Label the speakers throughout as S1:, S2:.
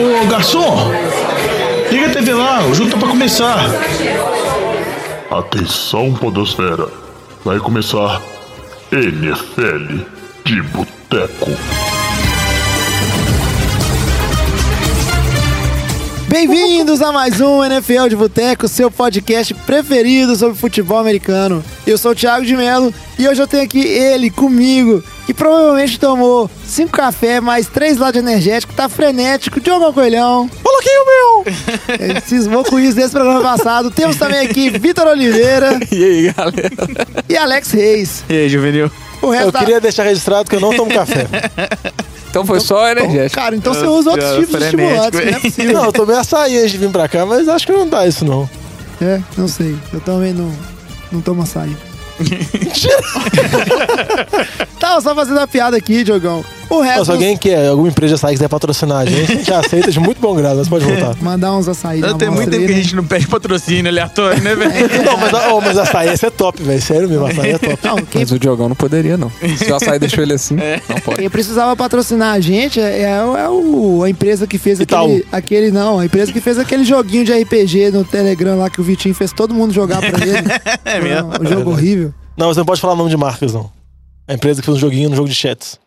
S1: Ô garçom, liga a TV lá, o jogo tá pra começar.
S2: Atenção, Podosfera. Vai começar NFL de Boteco.
S3: Bem-vindos a mais um NFL de Boteco, seu podcast preferido sobre futebol americano. Eu sou o Thiago de Melo e hoje eu tenho aqui ele comigo, que provavelmente tomou cinco cafés mais três lados energético, tá frenético, Diogo Coelhão.
S4: Coloquei o meu!
S3: Ele cismou com isso desse programa passado. Temos também aqui Vitor Oliveira
S4: E aí, galera?
S3: e Alex Reis.
S4: E aí, Juvenil?
S3: O resto
S5: Eu
S3: da-
S5: queria deixar registrado que eu não tomo café.
S4: Então foi só energético.
S3: Cara, então você usa outros
S4: Já,
S3: tipos de estimulantes, não é possível.
S5: Não, eu tomei açaí antes de vir pra cá, mas acho que não dá isso não.
S3: É, não sei. Eu também não, não tomo açaí. Tava só fazendo a piada aqui, Diogão. O resto.
S5: Ó, se alguém quer, alguma empresa de açaí quiser patrocinar a gente, a gente aceita de muito bom grado, mas pode voltar.
S3: Mandar uns açaí.
S4: Não, tem muito tempo que a
S3: né?
S4: gente não pede patrocínio aleatório, né, velho?
S5: Não, mas, ó, mas açaí esse é top, velho. Sério mesmo, açaí é top.
S3: Não, quem,
S6: Mas o Diogão não poderia, não. Se o açaí deixou ele assim, não pode.
S3: quem precisava patrocinar a gente é, é o- é o, a empresa que fez aquele, aquele. Não, a empresa que fez aquele joguinho de RPG no Telegram lá que o Vitinho fez todo mundo jogar pra ele.
S4: É mesmo.
S3: Um jogo horrível.
S5: Não, você não pode falar nome de marcas, não. A empresa que fez um joguinho no jogo de chats.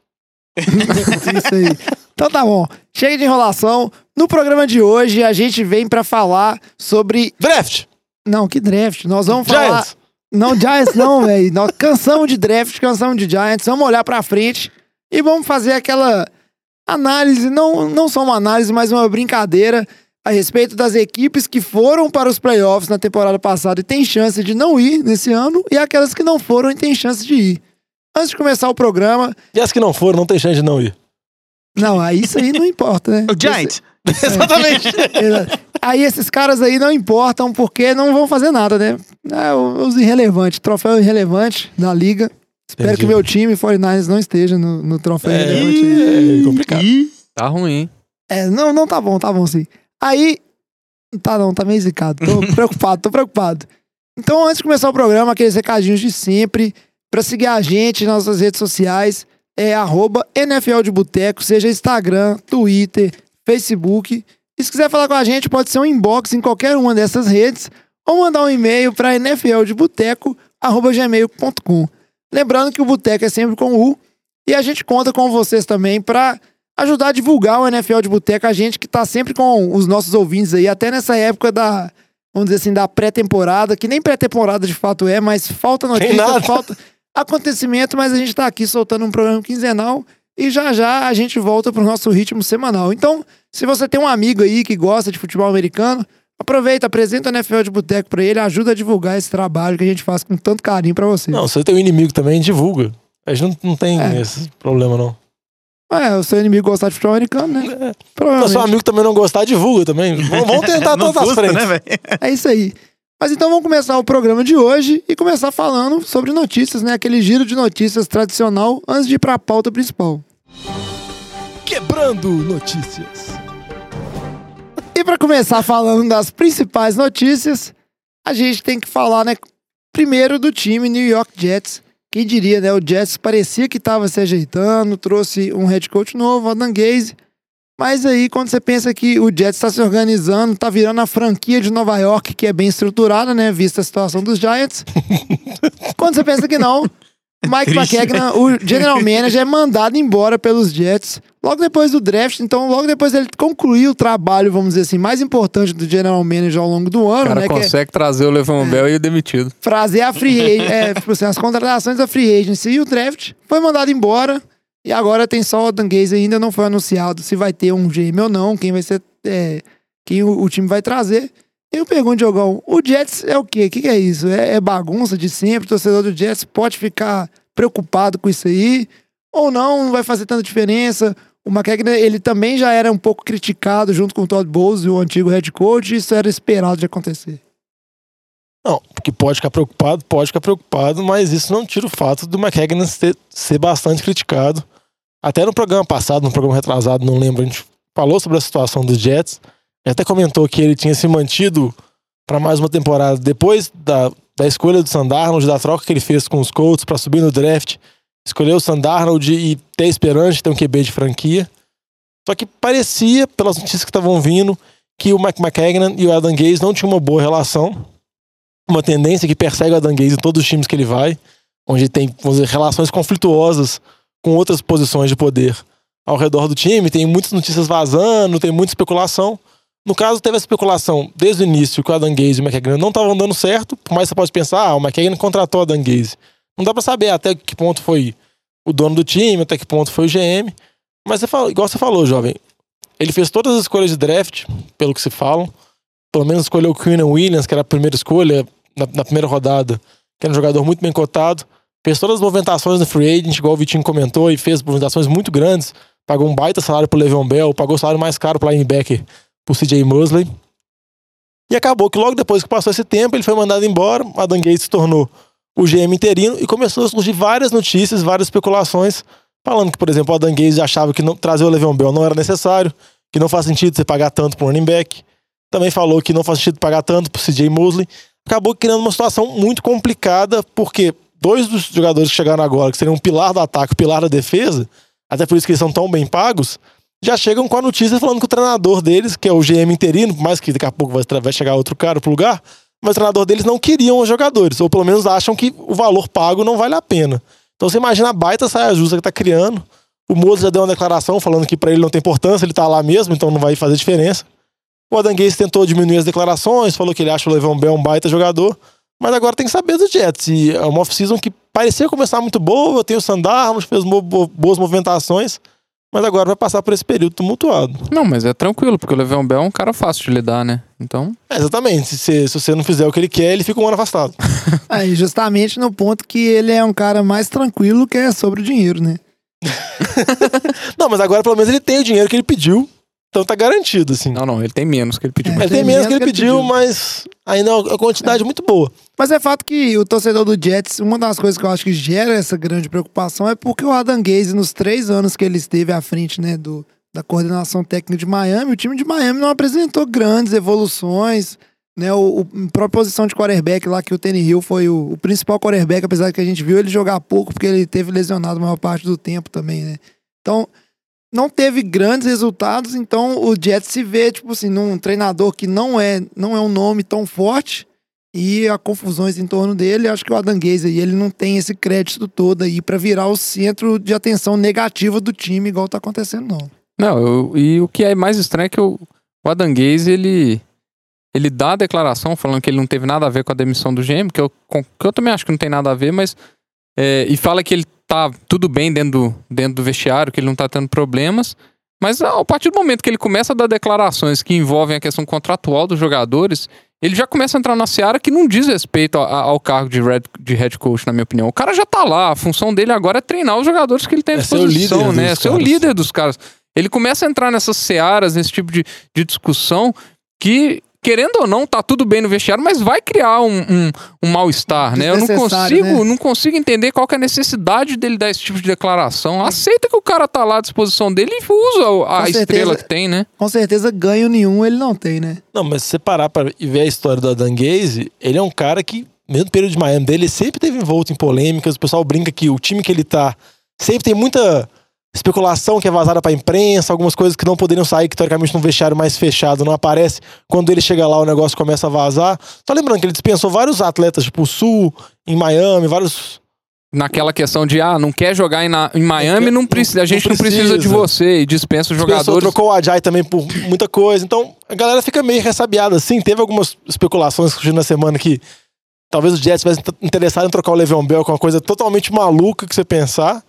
S3: Isso aí. Então tá bom. Chega de enrolação. No programa de hoje a gente vem pra falar sobre.
S5: Draft!
S3: Não, que draft. Nós vamos falar.
S5: Giants!
S3: Não, Giants não, velho. Nós cansamos de draft, cansamos de Giants. Vamos olhar pra frente e vamos fazer aquela análise, não, não só uma análise, mas uma brincadeira a respeito das equipes que foram para os playoffs na temporada passada e tem chance de não ir nesse ano e aquelas que não foram e tem chance de ir. Antes de começar o programa,
S5: E as que não foram, não tem chance de não ir.
S3: não, aí isso aí não importa, né?
S4: O Giants.
S5: Exatamente.
S3: Exato. Aí esses caras aí não importam porque não vão fazer nada, né? É, os irrelevantes, troféu irrelevante da liga. Espero
S5: Entendi.
S3: que meu time, 49ers, não esteja no, no troféu irrelevante. aí.
S5: É complicado.
S6: Tá ruim.
S3: É, não, não tá bom, tá bom sim. Aí, tá não, tá meio zicado. Tô preocupado, tô preocupado. Então, antes de começar o programa, aqueles recadinhos de sempre, pra seguir a gente nas nossas redes sociais, é arroba NFL de Boteco, seja Instagram, Twitter, Facebook. E se quiser falar com a gente, pode ser um inbox em qualquer uma dessas redes, ou mandar um e-mail para nfldeboteco.gmail.com. Lembrando que o Boteco é sempre com U, e a gente conta com vocês também para ajudar a divulgar o NFL de Boteco, a gente que tá sempre com os nossos ouvintes aí, até nessa época da, vamos dizer assim, da pré-temporada, que nem pré-temporada de fato é, mas falta notícia, falta acontecimento, mas a gente tá aqui soltando um programa quinzenal e já já a gente volta pro nosso ritmo semanal. Então, se você tem um amigo aí que gosta de futebol americano, aproveita, apresenta o NFL de Boteco pra ele, ajuda a divulgar esse trabalho que a gente faz com tanto carinho pra vocês.
S5: Não, se você tem um inimigo também, divulga. A gente não, não tem
S3: É.
S5: esse problema, não.
S3: É, o seu inimigo gostar de futebol americano, né?
S5: Se o seu amigo também não gostar, divulga também. Vamos tentar todas as
S4: custa,
S5: frentes.
S4: né, velho?
S3: É isso aí. Mas então vamos começar o programa de hoje e começar falando sobre notícias, né? Aquele giro de notícias tradicional antes de ir pra pauta principal.
S5: Quebrando notícias.
S3: E para começar falando das principais notícias, a gente tem que falar, né? Primeiro do time New York Jets. Quem diria, né? O Jets parecia que estava se ajeitando, trouxe um head coach novo, Adam Gaze. Mas aí, quando você pensa que o Jets está se organizando, tá virando a franquia de Nova York, que é bem estruturada, né? Vista a situação dos Giants. quando você pensa que não, Mike. McKagan, o general manager, é mandado embora pelos Jets logo depois do draft. Então, logo depois ele concluiu o trabalho, vamos dizer assim, mais importante do general manager ao longo do
S6: O
S3: ano,
S6: cara
S3: né? Que é
S6: consegue trazer o Levan Bell e o demitido.
S3: trazer a free agent, é, tipo assim, as contratações da free agency e o draft. Foi mandado embora. E agora tem só o Dan Gaze ainda não foi anunciado se vai ter um GM ou não, quem vai ser, é, quem o, o time vai trazer. Eu pergunto, Diogão, o Jets é o quê? O que, que é isso? É, é bagunça de sempre? O torcedor do Jets pode ficar preocupado com isso aí? Ou não? Não vai fazer tanta diferença? O McKagan, ele também já era um pouco criticado junto com o Todd Bowles, o antigo head coach, e isso era esperado de acontecer.
S5: Não, porque pode ficar preocupado, pode ficar preocupado, mas isso não tira o fato do McKagan ser, ser bastante criticado. Até no programa passado, no programa retrasado, não lembro, a gente falou sobre a situação dos Jets. Até comentou que ele tinha se mantido para mais uma temporada depois da, da escolha do Sandarnold, da troca que ele fez com os Colts para subir no draft. Escolheu o Sandarnold e ter esperança de ter um QB de franquia. Só que parecia, pelas notícias que estavam vindo, que o Mike McKagan e o Adam Gaze não tinham uma boa relação. Uma tendência que persegue o Adam Gaze em todos os times que ele vai, onde tem dizer, relações conflituosas com outras posições de poder ao redor do time. Tem muitas notícias vazando, tem muita especulação. No caso, teve a especulação desde o início que o Adam Gaze e o McKagan não estavam dando certo, por mais que você pode pensar, ah, o McKagan contratou o Adam Gaze. Não dá pra saber até que ponto foi o dono do time, até que ponto foi o GM. Mas você fala, igual você falou, jovem, ele fez todas as escolhas de draft, pelo que se falam. Pelo menos escolheu o Quinn Williams, que era a primeira escolha na, na, primeira rodada, que era um jogador muito bem cotado. Fez todas as movimentações no free agent, igual o Vitinho comentou, e fez movimentações muito grandes. Pagou um baita salário pro Le'Veon Bell, pagou o salário mais caro pro linebacker, pro CJ Mosley. E acabou que logo depois que passou esse tempo, ele foi mandado embora, Adam Gates se tornou o GM interino e começou a surgir várias notícias, várias especulações Falando que, por exemplo, o Adam Gaze achava que não, trazer o Le'Veon Bell não era necessário, que não faz sentido você pagar tanto para running back. Também falou que não faz sentido pagar tanto para CJ Mosley. Acabou criando uma situação muito complicada, porque dois dos jogadores que chegaram agora, que seriam um pilar do ataque, um pilar da defesa, até por isso que eles são tão bem pagos, já chegam com a notícia falando que o treinador deles, que é o GM interino, por mais que daqui a pouco vai, vai chegar outro cara pro lugar, mas o treinador deles não queriam os jogadores, ou pelo menos acham que o valor pago não vale a pena. Então você imagina a baita saia justa que tá criando. O Mozo já deu uma declaração falando que para ele não tem importância, ele tá lá mesmo, então não vai fazer diferença. O Adangues tentou diminuir as declarações, falou que ele acha o Levão Bell um baita jogador. Mas agora tem que saber dos Jets. E é uma off-season que parecia começar muito boa. Tem o Sandarnos, fez boas movimentações. Mas agora vai passar por esse período tumultuado.
S6: Não, mas é tranquilo, porque o Le'Veon Bell é um cara fácil de lidar, né? Então.
S5: É, exatamente. Se, se, se, você não fizer o que ele quer, ele fica um ano afastado.
S3: Aí, justamente no ponto que ele é um cara mais tranquilo que é sobre o dinheiro, né?
S5: não, mas agora pelo menos ele tem o dinheiro que ele pediu. Então tá garantido, assim.
S6: Não, não, ele tem menos que ele pediu.
S5: É, ele tem menos que ele, pediu, pediu, mas ainda é uma quantidade é. muito boa.
S3: Mas é fato que o torcedor do Jets, uma das coisas que eu acho que gera essa grande preocupação é porque o Adam Gaze, nos três anos que ele esteve à frente, né, do, da coordenação técnica de Miami, o time de Miami não apresentou grandes evoluções. Né, o, o própria posição de quarterback lá, que o Tenny Hill foi o, o principal quarterback, apesar de que a gente viu ele jogar pouco, porque ele teve lesionado a maior parte do tempo também, né? Então, não teve grandes resultados, então o Jets se vê, tipo assim, num treinador que não é, não é um nome tão forte e há confusões em torno dele. Acho que o Adam Gaze aí, ele não tem esse crédito todo aí para virar o centro de atenção negativa do time, igual tá acontecendo, não.
S6: Não, eu, e o que é mais estranho é que o, o Adam Gaze, ele, ele dá a declaração falando que ele não teve nada a ver com a demissão do GM, que eu, que eu também acho que não tem nada a ver, mas. É, e fala que ele tá tudo bem dentro do, dentro do vestiário, que ele não tá tendo problemas. Mas a partir do momento que ele começa a dar declarações que envolvem a questão contratual dos jogadores, ele já começa a entrar na seara que não diz respeito ao, ao cargo de, red, de head coach, na minha opinião. O cara já tá lá, a função dele agora é treinar os jogadores que ele tem à disposição, é né? É ser o líder dos caras. Ele começa a entrar nessas searas, nesse tipo de, de discussão, que querendo ou não, tá tudo bem no vestiário, mas vai criar um, um, um mal-estar, né? Eu não consigo, né? não consigo entender qual é a necessidade dele dar esse tipo de declaração. Aceita que o cara tá lá à disposição dele e usa a, certeza, estrela que tem, né?
S3: Com certeza ganho nenhum ele não tem, né?
S5: Não, mas se você parar pra ver a história do Adam Gaze, ele é um cara que, mesmo no período de Miami dele, sempre teve envolto em polêmicas. O pessoal brinca que o time que ele tá sempre tem muita especulação que é vazada pra imprensa, algumas coisas que não poderiam sair, que teoricamente num vestiário mais fechado não aparece. Quando ele chega lá, o negócio começa a vazar. Só lembrando que ele dispensou vários atletas, tipo o Sul, em Miami, vários.
S6: Naquela questão de, ah, não quer jogar em, na, em Miami, não, precisa, a gente não precisa. não precisa de você e dispensa os jogadores. Dispensou,
S5: trocou o Ajay também por muita coisa. Então, a galera fica meio ressabiada, assim. Teve algumas especulações surgindo na semana que talvez o Jets estivesse interessado em trocar o Le'Veon Bell com uma coisa totalmente maluca que você pensar.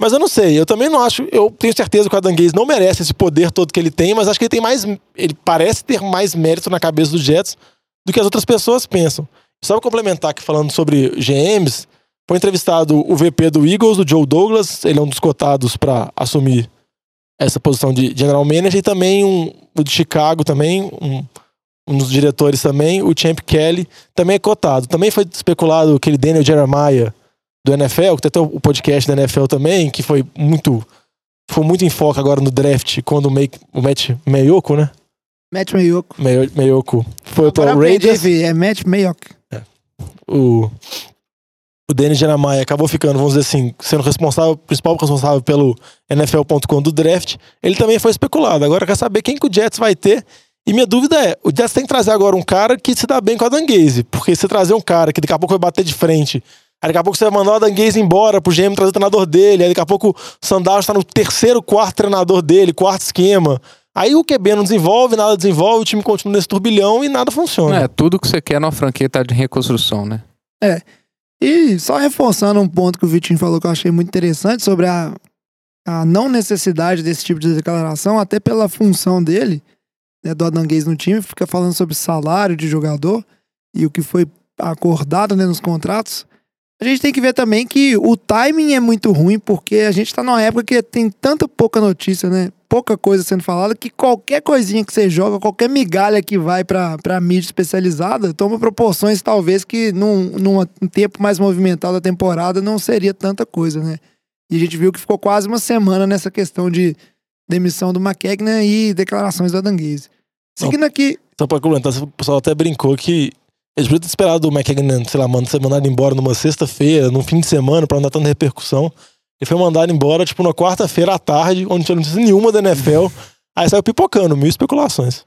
S5: Mas eu não sei, eu também não acho. Eu tenho certeza que o Adam Gaze não merece esse poder todo que ele tem, mas acho que ele tem mais. Ele parece ter mais mérito na cabeça dos Jets do que as outras pessoas pensam. Só pra complementar aqui falando sobre GMs, foi entrevistado o VP do Eagles, o Joe Douglas, ele é um dos cotados para assumir essa posição de general manager, e também um, o de Chicago também, um, um dos diretores também, o Champ Kelly, também é cotado. Também foi especulado aquele Daniel Jeremiah do NFL, que tem até o podcast da NFL também, que foi muito. Foi muito em foco agora no draft, quando o, Make, o Matt Meioko, né?
S3: Matt Meioko.
S5: Meioko. Foi para o Raiders.
S3: É Matt Meioko. É.
S5: O, o Denis Jeremiah acabou ficando, vamos dizer assim, sendo responsável, principal responsável pelo NFL.com do draft, ele também foi especulado. Agora quer saber quem que o Jets vai ter. E minha dúvida é, o Jets tem que trazer agora um cara que se dá bem com a Danguese. Porque se trazer um cara que daqui a pouco vai bater de frente, aí daqui a pouco você vai mandar o Danguese embora pro GM trazer o treinador dele, aí daqui a pouco o Sandal está no terceiro, quarto treinador dele, quarto esquema. Aí o QB não desenvolve, nada desenvolve, o time continua nesse turbilhão e nada funciona.
S6: É, tudo que você quer numa franquia tá de reconstrução, né?
S3: E só reforçando um ponto que o Vitinho falou que eu achei muito interessante sobre a, a não necessidade desse tipo de declaração, até pela função dele, né, do Adanguês no time, fica falando sobre salário de jogador e o que foi acordado né, nos contratos. A gente tem que ver também que o timing é muito ruim, porque a gente tá numa época que tem tanta pouca notícia, né? Pouca coisa sendo falada, que qualquer coisinha que você joga, qualquer migalha que vai pra, pra mídia especializada, toma proporções talvez que num, num tempo mais movimentado da temporada não seria tanta coisa, né? E a gente viu que ficou quase uma semana nessa questão de demissão do McKegnan e declarações da Danguese. Seguindo aqui,
S5: Só pra comentar, o pessoal até brincou que eles podiam ter esperado o McKagan, sei lá, mano, ser mandado embora numa sexta-feira, num fim de semana, pra não dar tanta repercussão. Ele foi mandado embora, tipo, na quarta-feira à tarde, onde não tinha notícia nenhuma da NFL. Aí saiu pipocando, mil especulações.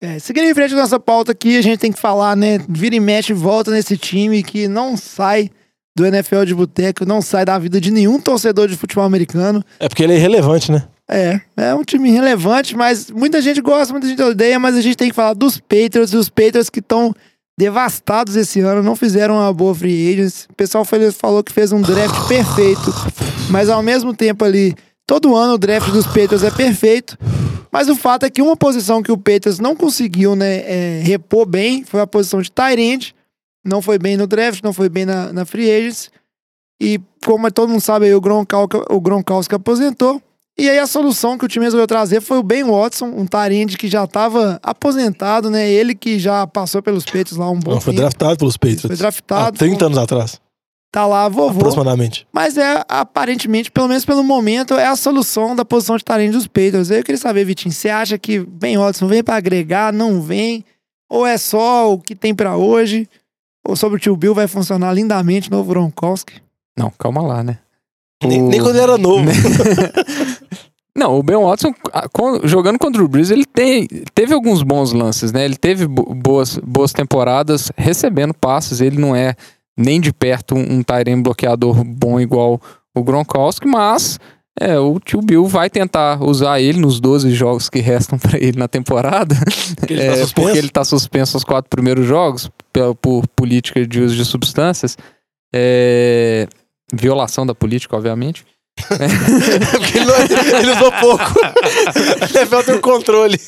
S3: É, seguindo em frente com nossa pauta aqui, a gente tem que falar, né? Vira e mexe, volta nesse time que não sai do NFL de boteco, não sai da vida de nenhum torcedor de futebol americano.
S5: É porque ele é irrelevante, né?
S3: É, é um time relevante, mas muita gente gosta, muita gente odeia, mas a gente tem que falar dos Patriots, e os Patriots que estão devastados esse ano, não fizeram uma boa free agents. O pessoal falou que fez um draft perfeito, mas ao mesmo tempo ali, todo ano o draft dos Patriots é perfeito. Mas o fato é que uma posição que o Patriots não conseguiu né, é, repor bem foi a posição de end. Não foi bem no draft, não foi bem na, na free agents. E como todo mundo sabe, aí, o Gronkowski, o Gronkowski aposentou. E aí a solução que o time resolveu trazer foi o Ben Watson, um tarende que já estava aposentado, né? Ele que já passou pelos peitos lá um bom
S5: Não, foi
S3: tempo.
S5: draftado pelos Patriots.
S3: Foi
S5: Há
S3: draftado.
S5: 30 anos atrás,
S3: Tá lá, vovô.
S5: aproximadamente.
S3: Mas é, aparentemente, pelo menos pelo momento, é a solução da posição de tarende dos Patriots. Eu queria saber, Vitinho, você acha que Ben Watson vem pra agregar, não vem? Ou é só o que tem pra hoje? Ou sobre o tio Bill vai funcionar lindamente, novo Gronkowski?
S6: Não, calma lá, né?
S5: Nem, nem quando ele era novo.
S6: Não, o Ben Watson, jogando contra o Breeze, ele tem, teve alguns bons lances, né? Ele teve bo- boas, boas temporadas recebendo passes. Ele não é nem de perto um, um end bloqueador bom igual o Gronkowski, mas é, o tio Bill vai tentar usar ele nos 12 jogos que restam pra ele na temporada.
S5: Porque ele tá
S6: É,
S5: suspenso.
S6: porque ele tá suspenso os quatro primeiros jogos pe- por política de uso de substâncias. É, violação da política, obviamente.
S5: Porque ele, não- ele usou pouco. NFL tem o controle.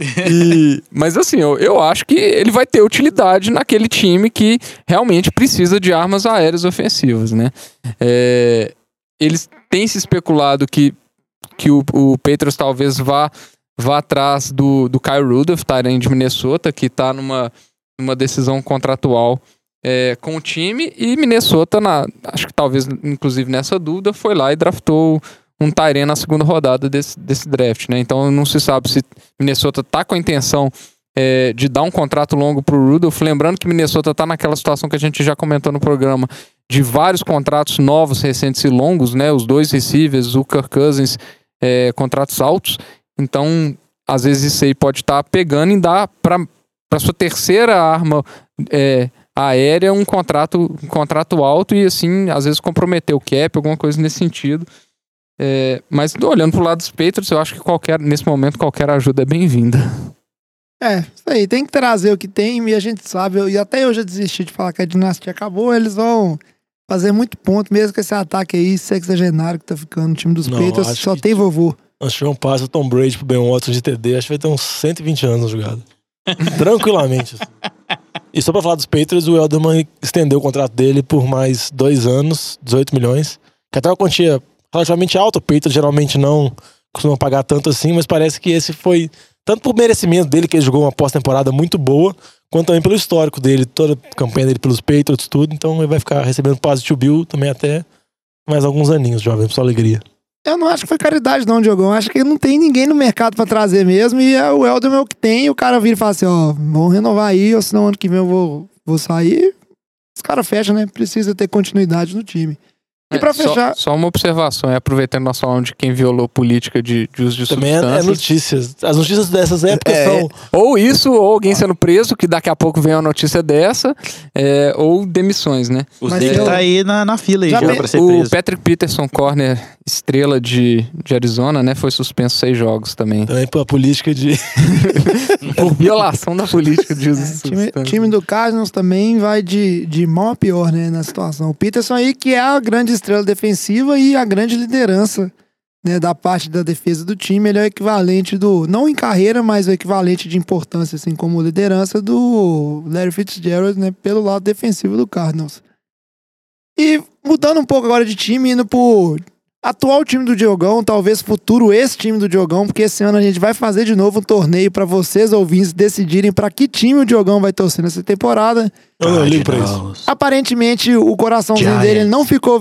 S6: E- mas assim, eu, eu acho que ele vai ter utilidade naquele time que realmente precisa de armas aéreas ofensivas, né? É, eles têm se especulado que, que o, o talvez vá, vá atrás do, do Kyle Rudolph, Tyrant de Minnesota, que tá numa, numa decisão contratual é, com o time, e Minnesota, na, acho que talvez inclusive nessa dúvida, foi lá e draftou um Tyrant na segunda rodada desse, desse draft, né? Então não se sabe se Minnesota tá com a intenção é, de dar um contrato longo pro Rudolph. Lembrando que Minnesota tá naquela situação que a gente já comentou no programa, de vários contratos novos, recentes e longos, né? Os dois receivers, o Kirk Cousins, é, contratos altos. Então, às vezes isso aí pode estar pegando e dar para para sua terceira arma é, aérea um contrato, um contrato alto e assim, às vezes comprometer o cap, alguma coisa nesse sentido. É, mas olhando pro lado dos Patriots, eu acho que qualquer, nesse momento qualquer ajuda é bem-vinda.
S3: É, isso aí, tem que trazer o que tem e a gente sabe, eu- e até eu já desisti de falar que a dinastia acabou, eles vão fazer muito ponto, mesmo com esse ataque aí sexagenário que tá ficando no time dos
S5: Não,
S3: Patriots,
S5: acho
S3: só
S5: que-
S3: tem vovô.
S5: Nós tivemos um passe do Tom Brady pro Ben Watson de TD, acho que vai ter uns 120 anos na jogada. Tranquilamente. assim. E só pra falar dos Patriots, o Elderman estendeu o contrato dele por mais dois anos, 18 milhões. Que até uma quantia relativamente alta, o Patriots geralmente não costuma pagar tanto assim, mas parece que esse foi tanto por merecimento dele, que ele jogou uma pós-temporada muito boa, quanto também pelo histórico dele, toda a campanha dele pelos Patriots, tudo. Então ele vai ficar recebendo de Bill também até mais alguns aninhos, jovem, sua alegria.
S3: Eu não acho que foi caridade não, Diogão, acho que não tem ninguém no mercado pra trazer mesmo, e é o é que tem, o cara vira e fala assim, ó, vamos renovar aí, ou senão ano que vem eu vou, vou sair, os caras fecham, né? Precisa ter continuidade no time. E
S6: É,
S3: pra
S6: só-
S3: fechar,
S6: Só, uma observação, é aproveitando nós falando de quem violou política de, de uso de
S5: Também é, é
S6: substâncias.
S5: notícias. As notícias dessas épocas
S4: É.
S5: são.
S6: Ou isso, ou alguém sendo preso, que daqui a pouco vem uma notícia dessa, é, ou demissões, né?
S7: O
S3: Mas eu-
S7: tá aí na, na fila aí
S3: Já
S7: já, pra ser
S6: O
S7: preso.
S6: Patrick Peterson, corner estrela de, de Arizona, né? Foi suspenso seis jogos também.
S5: Também pela política de.
S6: Por violação da política de uso de
S3: É, time,
S6: substâncias.
S3: time do Cardinals também vai de, de mal a pior, né, na situação. O Peterson aí, que é a grande estrela defensiva e a grande liderança, né, da parte da defesa do time. Ele é o equivalente do, não em carreira, mas o equivalente de importância, assim, como liderança do Larry Fitzgerald, né, pelo lado defensivo do Cardinals. E mudando um pouco agora de time, indo pro atual time do Diogão, talvez futuro esse time do Diogão, porque esse ano a gente vai fazer de novo um torneio pra vocês ouvintes decidirem pra que time o Diogão vai torcer nessa temporada.
S5: Eu não ligo pra isso.
S3: Aparentemente o coraçãozinho
S7: Giants.
S3: dele não ficou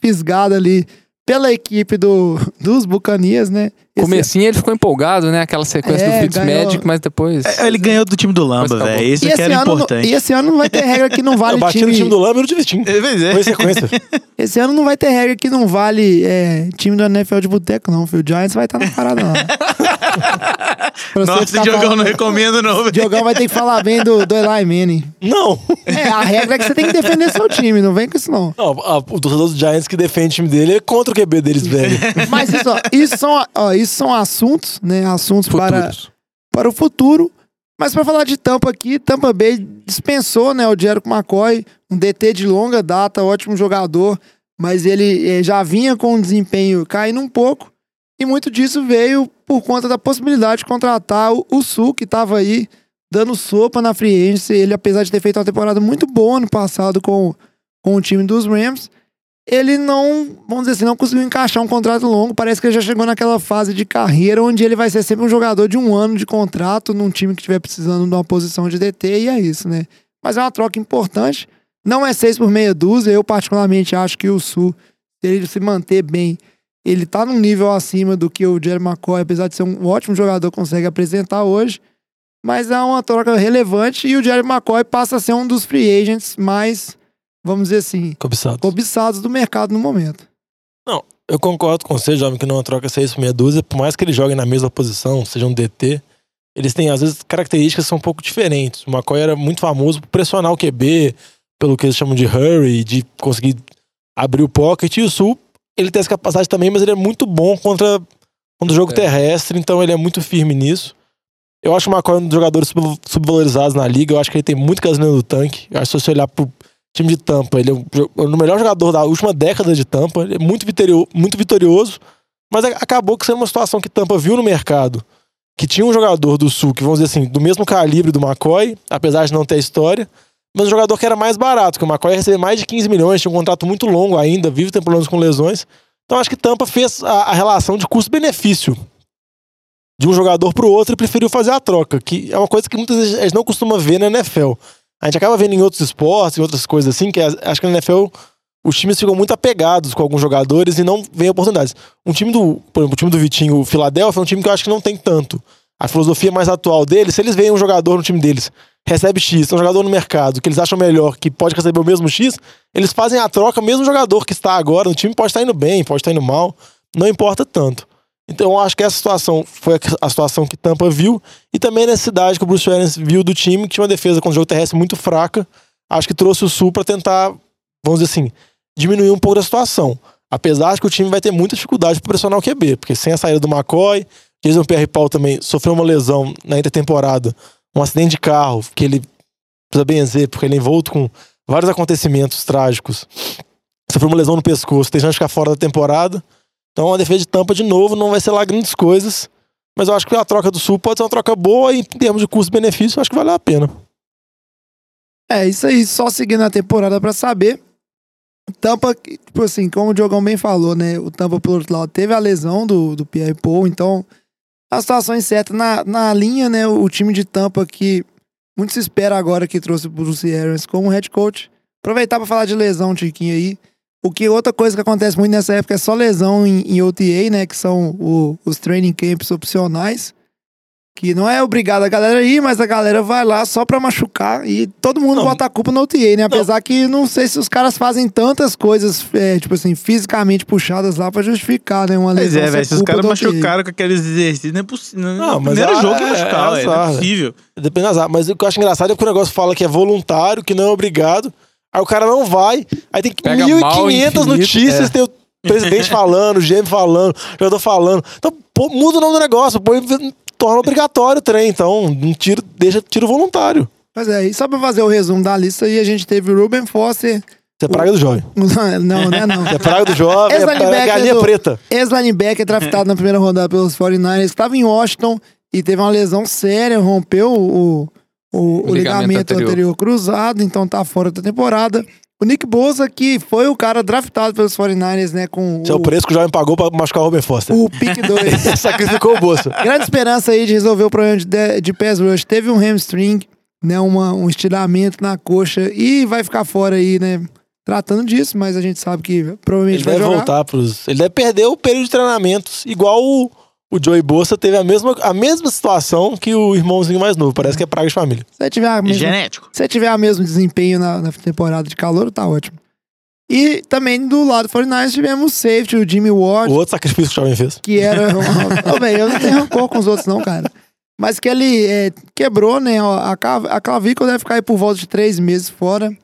S3: fisgado ali pela equipe do, dos Bucanias, né? Esse-
S6: Comecinho ele ficou empolgado, né? Aquela sequência
S3: É,
S6: do Fitzmagic,
S3: ganhou-
S6: mas depois.
S7: É, Ele ganhou do time do Lamba,
S6: acabou.
S7: velho. Isso que
S3: esse
S7: era
S3: ano, não-
S7: importante.
S3: e esse ano não vai ter regra que não
S5: Eu
S3: vale
S5: bati
S3: time,
S5: no time do Lama e no time Vitinho.
S7: É, é.
S5: Foi sequência.
S3: Esse ano não vai ter regra que não vale é, time do NFL de boteco, não, filho. O Giants vai estar na parada você
S7: Nossa, o Diogão
S3: falando-
S7: não recomendo, não,
S3: O. Diogão vai ter que falar bem do, do Eli Manning.
S5: Não.
S3: É, a regra é que você tem que defender seu time, não vem com isso não.
S5: Não, a- o torcedor do Giants que defende o time dele é contra o QB deles, velho.
S3: Mas isso, ó, isso, são, ó, isso são assuntos, né? Assuntos para,
S6: Futuros.
S3: para o futuro. Mas para falar de Tampa aqui, Tampa Bay dispensou, né, o Jericho McCoy, um DT de longa data, ótimo jogador, mas ele eh, já vinha com um desempenho caindo um pouco, e muito disso veio por conta da possibilidade de contratar o, o Sul, que estava aí dando sopa na free agency. Ele, apesar de ter feito uma temporada muito boa ano passado com, com o time dos Rams, ele não, vamos dizer assim, não conseguiu encaixar um contrato longo. Parece que ele já chegou naquela fase de carreira onde ele vai ser sempre um jogador de um ano de contrato num time que estiver precisando de uma posição de DT, e é isso, né? Mas é uma troca importante. Não é seis por meia dúzia. Eu, particularmente, acho que o Sul, se ele se manter bem, ele tá num nível acima do que o Jerry McCoy, apesar de ser um ótimo jogador, consegue apresentar hoje. Mas é uma troca relevante e o Jerry McCoy passa a ser um dos free agents mais, vamos dizer assim,
S5: Cobiçado.
S3: cobiçados do mercado no momento.
S5: Eu concordo com você, jovem, que não é uma troca 6 por meia dúzia. Por mais que eles joguem na mesma posição, sejam DT, eles têm, às vezes, características que são um pouco diferentes. O McCoy era muito famoso por pressionar o QB, pelo que eles chamam de hurry, de conseguir abrir o pocket. E o Sul, ele tem essa capacidade também, mas ele é muito bom contra, contra o jogo
S6: É.
S5: terrestre, então ele é muito firme nisso. Eu acho o McCoy um dos jogadores sub- subvalorizados na liga. Eu acho que ele tem muito gasolina no tanque. Eu acho que se você olhar pro time de Tampa, ele é o o melhor jogador da última década de Tampa. Ele é muito, vitorio- muito vitorioso. Mas acabou que sendo uma situação que Tampa viu no mercado. Que tinha um jogador do Sul, que vamos dizer assim, do mesmo calibre do McCoy, apesar de não ter história. Mas um jogador que era mais barato, que o McCoy ia receber mais de 15 milhões, tinha um contrato muito longo ainda, vive tendo problemas com lesões. Então acho que Tampa fez a, a relação de custo-benefício de um jogador pro outro e preferiu fazer a troca, que é uma coisa que muitas vezes a gente não costuma ver na NFL. A gente acaba vendo em outros esportes, em outras coisas assim, que as- acho que na NFL os times ficam muito apegados com alguns jogadores e não vêm oportunidades. Um time do, por exemplo, o time do Vitinho, o Philadelphia, é um time que eu acho que não tem tanto. A filosofia mais atual deles, se eles veem um jogador no time deles, recebe X, é um jogador no mercado, que eles acham melhor, que pode receber o mesmo X, eles fazem a troca, mesmo jogador que está agora no time pode estar indo bem, pode estar indo mal, não importa tanto. Então eu acho que essa situação foi a- situação que Tampa viu e também a necessidade que o Bruce Arians viu do time, que tinha uma defesa com o jogo terrestre muito fraca. Acho que trouxe o Sul para tentar, vamos dizer assim, diminuir um pouco da situação. Apesar de que o time vai ter muita dificuldade para pressionar o QB, porque sem a saída do McCoy, Jason Pierre-Paul também sofreu uma lesão na intertemporada, um acidente de carro, que ele precisa benzer, porque ele é envolto com vários acontecimentos trágicos. Sofreu uma lesão no pescoço, tem chance de ficar fora da temporada. Então a defesa de Tampa, de novo, não vai ser lá grandes coisas. Mas eu acho que a troca do Sul pode ser uma troca boa e em termos de custo-benefício, acho que vale a pena.
S3: É, isso aí, só seguindo a temporada pra saber. O Tampa, tipo assim, como o Diogão bem falou, né? O Tampa, por outro lado, teve a lesão do, do Pierre Paul, então a situação é certa. Na, na linha, né? O time de Tampa que muito se espera agora que trouxe o Bruce Arians como head coach. Aproveitar pra falar de lesão, Tiquinho aí. O que outra coisa que acontece muito nessa época é só lesão em, em OTA, né? Que são o- os training camps opcionais. Que não é obrigado a galera ir, mas a galera vai lá só pra machucar e todo mundo
S5: Não.
S3: bota a culpa no OTA, né? Apesar que não sei se os caras fazem tantas coisas, é, tipo assim, fisicamente puxadas lá pra justificar, né? Uma
S7: Pois
S3: lesão
S7: é,
S3: ser
S7: velho. Se os caras machucaram com aqueles exercícios, não é possível. No
S5: Não, mas
S7: primeiro
S5: é-
S7: jogo ia
S5: é-
S7: machucar,
S5: é.
S7: Não
S5: azar,
S7: é
S5: velho.
S7: possível.
S5: Depende das. Mas o que eu acho engraçado é que o negócio fala que é voluntário, que não é obrigado. Aí o cara não vai. Aí tem
S6: Pega
S5: 1.500
S6: mal infinito,
S5: notícias,
S6: é.
S5: tem o presidente falando, o GM falando, o jogador falando. Então, pô, muda o nome do negócio, põe, torna obrigatório o trem. Então, não tira, deixa tiro voluntário.
S3: Pois é, e só pra fazer o resumo da lista aí, a gente teve o Ruben Foster.
S5: Isso é praga do jovem.
S3: Não, não é não.
S5: Isso é praga do jovem, é, é galinha
S3: do-
S5: preta.
S3: Ex-linebacker draftado na primeira rodada pelos 49ers, estava em Washington e teve uma lesão séria, rompeu o, o, o ligamento,
S6: ligamento
S3: anterior.
S6: anterior.
S3: cruzado, então tá fora da temporada. O Nick Bosa, que foi o cara draftado pelos 49ers, né, com
S5: Esse é o
S3: o,
S5: preço que o jovem pagou pra machucar o Ruben Foster.
S3: o pick 2.
S5: Sacrificou o bolso.
S3: Grande esperança aí de resolver o problema de, de, de pass rush. Teve um hamstring, né, uma, um estiramento na coxa e vai ficar fora aí, né, tratando disso, mas a gente sabe que provavelmente
S5: Ele
S3: vai
S5: deve
S3: jogar.
S5: voltar pros. Ele deve perder o período de treinamentos, igual o, o Joey Bolsa teve a mesma, a mesma situação que o irmãozinho mais novo. Parece que é praga de família.
S3: Se você tiver a mesma
S7: Genético.
S3: Se tiver o mesmo desempenho na, na temporada de calor, tá ótimo. E também do lado do 49ers tivemos o safety, o Jimmy
S5: O
S3: Ward,
S5: outro sacrifício que o jovem fez.
S3: que era. Ô, velho, eu não tenho rancor com os outros, não, cara. Mas que ele é, quebrou, né? A, cav- a clavícula deve ficar aí por volta de três meses fora.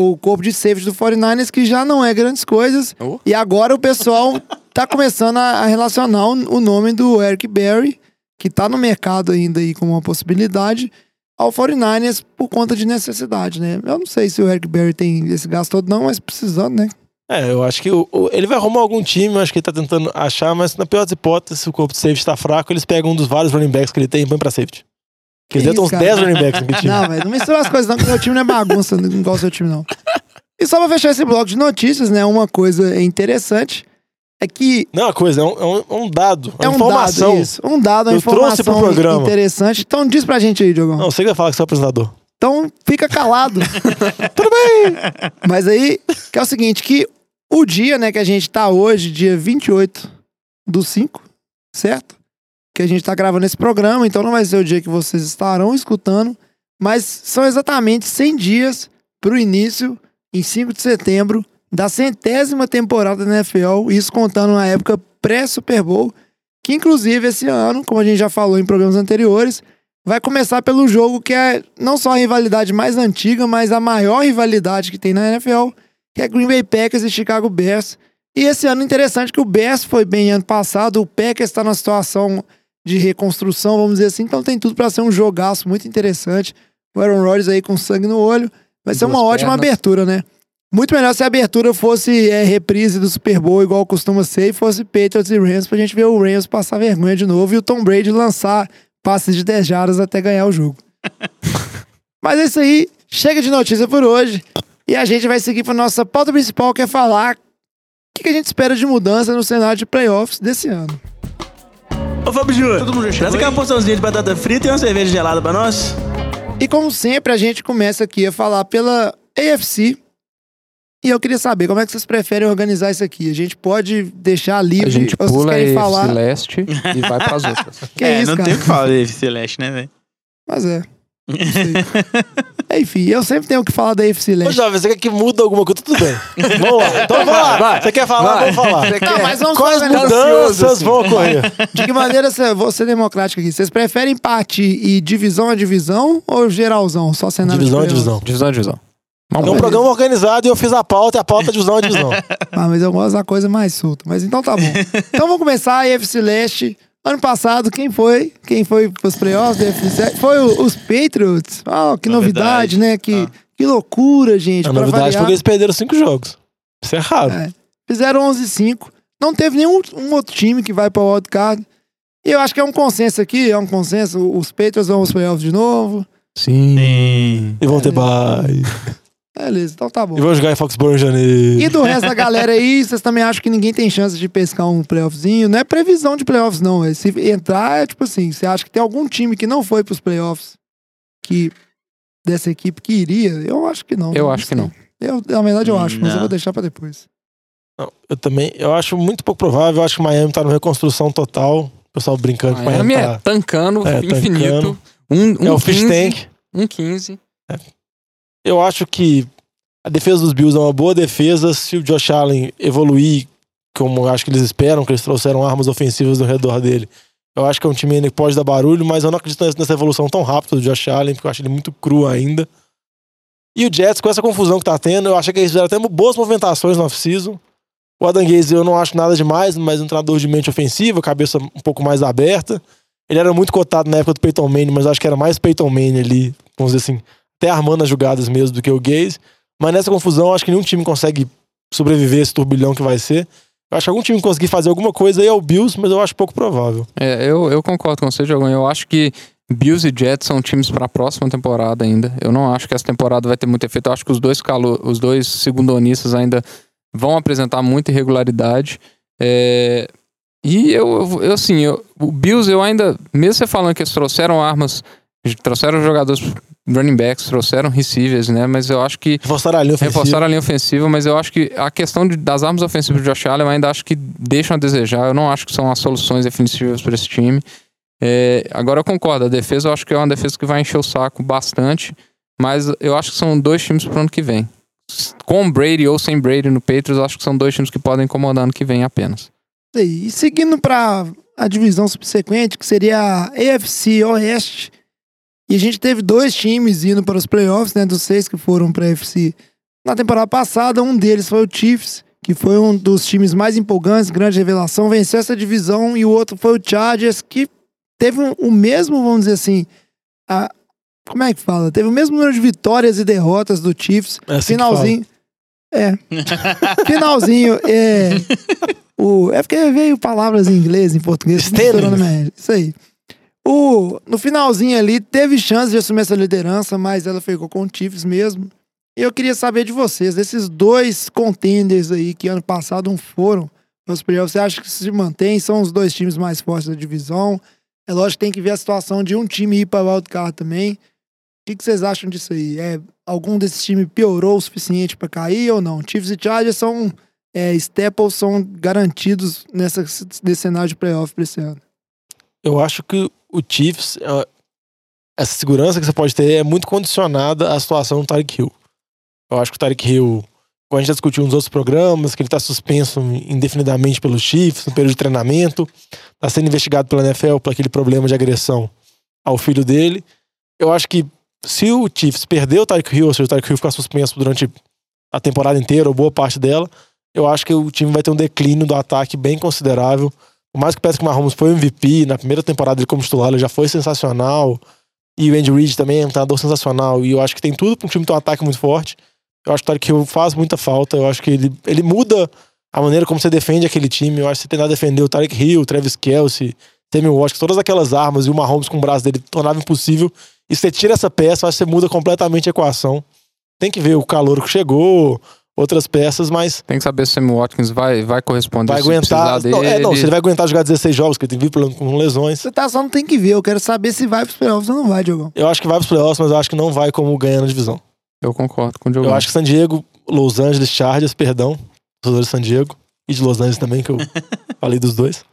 S3: O corpo de safety do 49ers, que já não é grandes coisas.
S6: Oh.
S3: E agora o pessoal tá começando a, relacionar o, nome do Eric Berry, que tá no mercado ainda aí como uma possibilidade, ao 49ers por conta de necessidade, né? Eu não sei se o Eric Berry tem esse gasto todo, não, mas precisando, né?
S5: É, eu acho que o- o- ele vai arrumar algum time, eu acho que ele tá tentando achar, mas na pior das hipóteses, se o corpo de safety tá fraco, eles pegam um dos vários running backs que ele tem e põem pra safety. Porque
S3: Que
S5: eles devem ter uns
S3: isso, cara?
S5: 10 running backs naquele time.
S3: Não, velho, não mistura as coisas não, que meu time não é bagunça igual o seu time, não. E só pra fechar esse bloco de notícias, né? Uma coisa interessante é que
S5: Não é uma coisa, é um, é um- é dado, é
S3: é
S5: uma
S3: um
S5: informação.
S3: dado isso. Um dado, uma
S5: Eu trouxe pro
S3: informação
S5: programa.
S3: interessante. Então diz pra gente aí, Diogão.
S5: Não, você que vai falar que você é o apresentador.
S3: Então fica calado. Tudo bem. Mas aí, que é o seguinte, que o dia, né, que a gente tá hoje, dia 28 do 5, certo? Que a gente tá gravando esse programa, então não vai ser o dia que vocês estarão escutando, mas são exatamente 100 dias pro início, em 5 de setembro, da centésima temporada da NFL, isso contando na época pré-Super Bowl, que inclusive esse ano, como a gente já falou em programas anteriores, vai começar pelo jogo que é não só a rivalidade mais antiga, mas a maior rivalidade que tem na NFL, que é Green Bay Packers e Chicago Bears. E esse ano interessante que o Bears foi bem ano passado, o Packers está numa situação de reconstrução, vamos dizer assim, então tem tudo para ser um jogaço muito interessante. O Aaron Rodgers aí com sangue no olho, vai ser uma ótima
S6: pernas.
S3: abertura, né? Muito melhor se a abertura fosse é, reprise do Super Bowl, igual costuma ser, e fosse Patriots e Rams, pra gente ver o Rams passar vergonha de novo e o Tom Brady lançar passes de 10 jardas até ganhar o jogo. Mas é isso aí, chega de notícia por hoje. E a gente vai seguir para nossa pauta principal, que é falar o que, que a gente espera de mudança no cenário de playoffs desse ano.
S7: Ô, Fábio Júnior,
S2: Todo mundo já chegou
S7: traz aqui
S2: aí?
S7: uma porçãozinha de batata frita e uma cerveja gelada pra nós.
S3: E como sempre, a gente começa aqui a falar pela AFC. E eu queria saber como é que vocês preferem organizar isso aqui. A gente pode deixar livre,
S6: A gente
S3: ou vocês
S6: pula
S3: querem
S6: esse
S3: falar.
S6: leste e vai pras outras.
S3: Que
S7: é,
S3: isso,
S7: não
S3: cara?
S7: tem o que falar de Celeste, né, velho?
S3: Mas é. Não. Enfim, eu sempre tenho o que falar da AFC
S5: Ô,
S3: Leste.
S5: jovem, você quer que muda alguma coisa? Tudo bem. Vamos lá. Então vamos lá.
S6: Vai,
S5: você quer falar?
S6: vai.
S5: Vamos falar.
S6: Você
S3: Não, mas vamos
S5: Quais mudanças
S6: ansioso,
S5: vão ocorrer?
S3: De que maneira você, vou ser democrático aqui? Vocês preferem empate e divisão a divisão ou geralzão? Só cenário
S5: Divisão é
S3: de playoffs?
S5: divisão.
S6: Divisão, divisão. Vamos
S5: É um programa organizado e eu fiz a pauta e a pauta é divisão é divisão.
S3: Ah, mas eu gosto da coisa mais solta. Mas então tá bom. então vamos começar a AFC Leste. Ano passado, quem foi? Quem foi pros playoffs da AFC Leste? Foi o- os Patriots. Ah, que novidade,
S7: Novidade.
S3: né? Que,
S7: Ah.
S3: que loucura, gente.
S5: A
S3: pra
S5: novidade
S3: variar.
S5: foi que eles perderam cinco jogos. Isso é raro.
S3: É. Fizeram 11-5. Não teve nenhum um outro time que vai pra wildcard. E eu acho que é um consenso aqui, é um consenso. Os Patriots vão aos playoffs de novo.
S6: Sim.
S5: E vão ter bye.
S3: Beleza, então tá bom.
S5: E vão jogar em Foxborough em janeiro.
S3: E do resto da galera aí, vocês também acham que ninguém tem chance de pescar um playoffzinho? Não é previsão de playoffs, não. É se entrar, é tipo assim, você acha que tem algum time que não foi pros playoffs que dessa equipe que iria? Eu acho que não.
S6: Eu acho que
S3: sei.
S6: não.
S3: Eu, na verdade, eu acho, mas eu
S7: Não.
S3: vou deixar pra depois.
S5: Não, eu também, eu acho muito pouco provável. Eu acho que o Miami tá numa reconstrução total. O pessoal brincando que
S6: Miami
S5: Miami
S6: é
S5: tá...
S6: tancando
S5: É,
S6: infinito.
S5: tancando.
S6: Um, um
S5: É o fish
S6: 15,
S5: tank.
S6: Um 15.
S5: Eu acho que a defesa dos Bills é uma boa defesa se o Josh Allen evoluir como acho que eles esperam, que eles trouxeram armas ofensivas no redor dele. Eu acho que é um time que pode dar barulho, mas eu não acredito nessa- evolução tão rápida do Josh Allen, porque eu acho ele muito cru ainda. E o Jets, com essa confusão que tá tendo, eu acho que eles fizeram até boas movimentações no off-season. O Adam Gaze eu não acho nada demais, mas um treinador de mente ofensiva, cabeça um pouco mais aberta. Ele era muito cotado na época do Peyton Manning, mas acho que era mais Peyton Manning ali, vamos dizer assim, até armando as jogadas mesmo do que o Gaze. Mas nessa confusão, acho que nenhum time consegue sobreviver a esse turbilhão que vai ser. Eu acho que algum time conseguir fazer alguma coisa aí é o Bills, mas eu acho pouco provável.
S6: É, eu, eu concordo com você, Diogão. Eu acho que Bills e Jets são times para a próxima temporada ainda. Eu não acho que essa temporada vai ter muito efeito. Eu acho que os dois, calo, os dois segundonistas ainda vão apresentar muita irregularidade. É, e eu, eu- eu, assim, eu- o Bills eu ainda, mesmo você falando que eles trouxeram armas, trouxeram jogadores running backs, trouxeram receivers, né? Mas eu acho que
S5: Reforçaram a linha ofensiva.
S6: reforçaram a linha ofensiva, mas eu acho que a questão de- das armas ofensivas do Josh Allen eu ainda acho que deixam a desejar. Eu não acho que são as soluções definitivas para esse time. É, agora eu concordo, a defesa eu acho que é uma defesa que vai encher o saco bastante, mas eu acho que são dois times pro ano que vem. Com Brady ou sem Brady no Patriots, eu acho que são dois times que podem incomodar ano que vem apenas.
S3: E seguindo para a divisão subsequente, que seria a AFC Oeste. E a gente teve dois times indo para os playoffs, né? Dos seis que foram para a AFC na temporada passada. Um deles foi o Chiefs, que foi um dos times mais empolgantes, grande revelação, venceu essa divisão. E o outro foi o Chargers, que teve um- o mesmo, vamos dizer assim. a- como é que fala? Teve o mesmo número de vitórias e derrotas do Chiefs.
S5: É assim
S3: Finalzinho. É. Finalzinho. É. O, é porque veio palavras em inglês, em português. Minha- Isso aí. O, no finalzinho ali, teve chance de assumir essa liderança, mas ela ficou com o Chiefs mesmo. E eu queria saber de vocês, desses dois contenders aí que ano passado não foram nos playoffs, você acha que se mantém? São os dois times mais fortes da divisão? É lógico que tem que ver a situação de um time ir para wildcard também. O que, que vocês acham disso aí? É, algum desses times piorou o suficiente para cair ou não? Chiefs e Chargers são é, Staples são garantidos nessa, nesse cenário de playoff para esse ano.
S5: Eu acho que o Chiefs, é, essa segurança que você pode ter é muito condicionada à situação do Tyreek Hill. Eu acho que o Tyreek Hill, como a gente já discutiu nos outros programas, que ele está suspenso indefinidamente pelos Chiefs, no período de treinamento, está sendo investigado pela NFL por aquele problema de agressão ao filho dele. Eu acho que se o Chiefs perder o Tyreek Hill, ou seja, o Tyreek Hill ficar suspenso durante a temporada inteira ou boa parte dela, eu acho que o time vai ter um declínio do ataque bem considerável. Por mais que o Mahomes foi MVP, na primeira temporada dele como titular, ele já foi sensacional. E o Andy Reid também é um treinador sensacional. E eu acho que tem tudo para um time ter um ataque muito forte. Eu acho que o Tyreek Hill faz muita falta. Eu acho que ele, ele muda a maneira como você defende aquele time. Eu acho que você tentar defender o Tyreek Hill, o Travis Kelsey, Sammy Watkins, todas aquelas armas e o Mahomes com o braço dele tornava impossível. E você tira essa peça, eu acho que você muda completamente a equação. Tem que ver o calor que chegou, outras peças, mas
S6: Tem que saber se o Sammy Watkins vai, vai corresponder
S5: vai
S6: se precisar
S5: aguentar.
S6: dele.
S5: Não, é, não, se ele vai aguentar jogar 16 jogos, que ele problema com lesões.
S3: Você tá só não tem que ver, eu quero saber se vai pros playoffs ou não vai, Diogão.
S5: Eu acho que vai pros playoffs, mas eu acho que não vai como ganhando a divisão.
S6: Eu concordo com o Diogo.
S5: Eu acho que San Diego, Los Angeles Chargers, perdão, torcedores de San Diego e de Los Angeles também, que eu falei dos dois.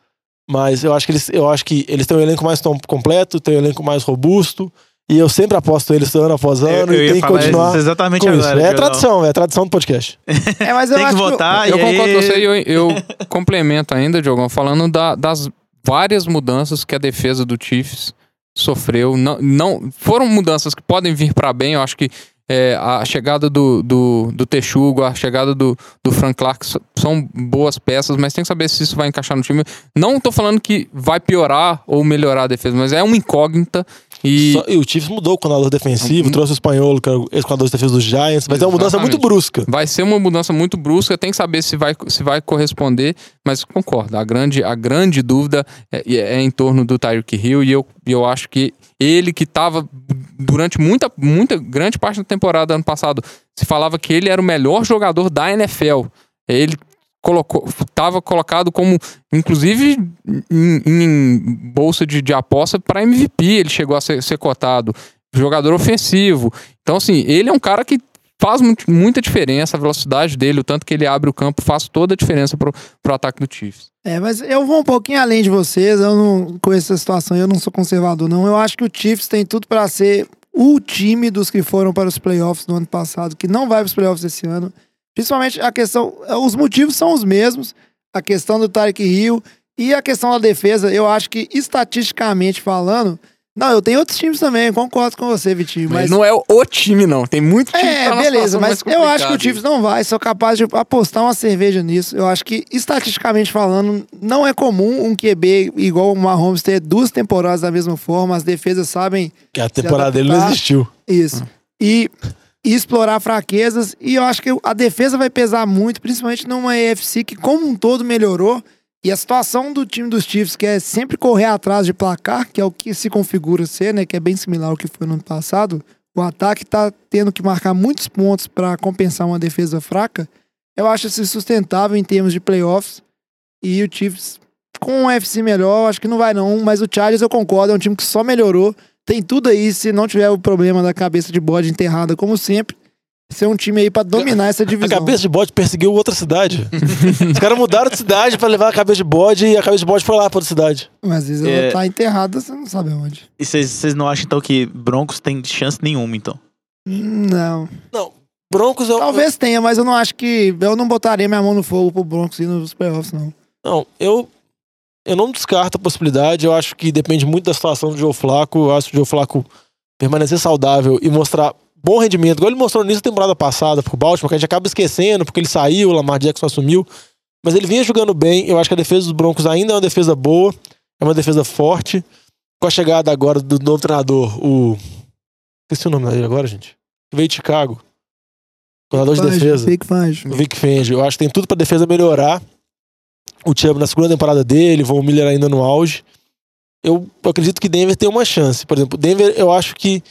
S5: Mas eu acho que eles, eu acho que eles têm um elenco mais completo, têm um elenco mais robusto. E eu sempre aposto eles ano após ano
S7: eu, eu
S5: e tem que continuar
S7: exatamente
S5: com
S7: agora.
S5: isso. É tradição, é tradição do podcast.
S3: É, mas eu
S7: Tem que
S3: acho
S7: votar
S6: Eu
S7: e
S6: concordo com você e eu, eu complemento ainda, Diogão, falando da- das várias mudanças que a defesa do Chiefs sofreu. Não, não Foram mudanças que podem vir para bem, eu acho que é, a chegada do, do, do Texugo, a chegada do, do Frank Clark são boas peças, mas tem que saber se isso vai encaixar no time. Não tô falando que vai piorar ou melhorar a defesa, mas é uma incógnita. E
S5: Só- e o Chiefs mudou o coordenador defensivo,
S6: Hum.
S5: trouxe o espanhol, que era o ex-coordenador de defesa dos Giants, mas é uma mudança muito
S6: Exatamente.
S5: brusca.
S6: Vai ser uma mudança muito brusca, tem que saber se vai, se vai corresponder, mas concordo, a grande, a grande dúvida é, é em torno do Tyreek Hill e eu, eu acho que ele que estava durante muita, muita grande parte da temporada ano passado, se falava que ele era o melhor jogador da NFL. Ele colocou, estava colocado como, inclusive, em, em bolsa de, de aposta para MVP. Ele chegou a ser, ser cotado. Jogador ofensivo. Então, assim, ele é um cara que faz muito- muita diferença a velocidade dele, o tanto que ele abre o campo faz toda a diferença pro, pro ataque do Chiefs.
S3: É, mas eu vou um pouquinho além de vocês. Eu não com essa situação, eu não sou conservador, não. Eu acho que o Chiefs tem tudo pra ser o time dos que foram para os playoffs no ano passado, que não vai para os playoffs esse ano. Principalmente a questão. Os motivos são os mesmos. A questão do Tarek Hill e a questão da defesa. Eu acho que, estatisticamente falando. Não, eu tenho outros times também, concordo com você, Vitinho.
S6: Mas
S3: Mas,
S6: não é o time, não. Tem muito time que
S3: é,
S6: tá
S3: beleza, mas eu acho que o. Chiefs não vai. Sou capaz de apostar uma cerveja nisso. Eu acho que, estatisticamente falando, não é comum um QB igual o Mahomes ter duas temporadas da mesma forma. As defesas sabem
S5: Que a temporada dele não existiu.
S3: isso. E, e explorar fraquezas. E eu acho que a defesa vai pesar muito, principalmente numa EFC que, como um todo, melhorou. E a situação do time dos Chiefs, que é sempre correr atrás de placar, que é o que se configura ser, né? Que é bem similar ao que foi no ano passado. O ataque tá tendo que marcar muitos pontos para compensar uma defesa fraca. Eu acho isso sustentável em termos de playoffs. E o Chiefs, com um UFC melhor, acho que não vai não. Mas o Chargers, eu concordo, é um time que só melhorou. Tem tudo aí, se não tiver o problema da cabeça de bode enterrada, como sempre. Ser um time aí pra dominar essa
S5: A
S3: divisão.
S5: cabeça de bode perseguiu outra cidade. Os caras mudaram de cidade pra levar a cabeça de bode e a cabeça de bode foi lá pra outra cidade.
S3: Mas às vezes
S7: É.
S3: ela tá enterrada, você não sabe onde.
S7: E vocês vocês não acham, então, que Broncos tem chance nenhuma, então?
S3: Não.
S5: Broncos eu,
S3: Talvez tenha, mas eu não acho que. Eu não botaria minha mão no fogo pro Broncos ir nos playoffs, não.
S5: Não, eu, eu não descarto a possibilidade. Eu acho que depende muito da situação do Joe Flaco. Eu acho que o Joe Flaco permanecer saudável e mostrar bom rendimento, igual ele mostrou nisso na temporada passada pro Baltimore, que a gente acaba esquecendo porque ele saiu, o Lamar Jackson assumiu. Mas ele vinha jogando bem. Eu acho que a defesa dos Broncos ainda é uma defesa boa, é uma defesa forte. Com a chegada agora do novo treinador, o. Esqueci o nome dele agora, gente. Que veio de Chicago. Coordenador de defesa.
S3: Big Fangio.
S5: Vic Fangio. Eu acho que tem tudo pra defesa melhorar. O Chubb na segunda temporada dele, Von Miller ainda no auge. Eu acredito que Denver tem uma chance. Por exemplo, Denver, eu acho que,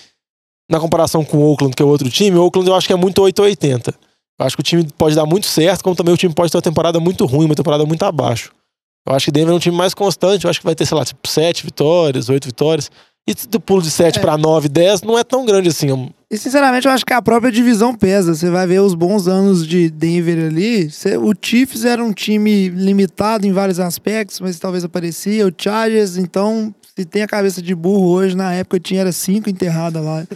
S5: na comparação com o Oakland, que é o outro time, o Oakland eu acho que é muito 8 ou 80. Eu acho que o time pode dar muito certo, como também o time pode ter uma temporada muito ruim, uma temporada muito abaixo. Eu acho que Denver é um time mais constante. Eu acho que vai ter, sei lá, tipo, 7 vitórias, 8 vitórias. E do pulo de 7
S3: É.
S5: pra 9, 10 não é tão grande assim. É
S3: E sinceramente, eu acho que a própria divisão pesa. Você vai ver os bons anos de Denver ali. O Chiefs era um time limitado em vários aspectos, mas talvez aparecia. O Chargers, então, se tem a cabeça de burro hoje, na época tinha era cinco enterrada lá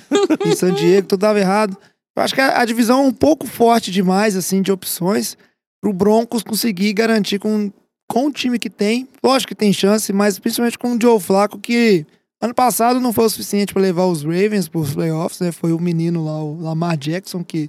S3: em San Diego, tudo dava errado. Eu acho que a, a divisão é um pouco forte demais, assim, de opções, pro Broncos conseguir garantir com, com o time que tem. Lógico que tem chance, mas principalmente com o Joe Flaco, que Ano passado não foi o suficiente para levar os Ravens para os playoffs, né? Foi o menino lá, o Lamar Jackson, que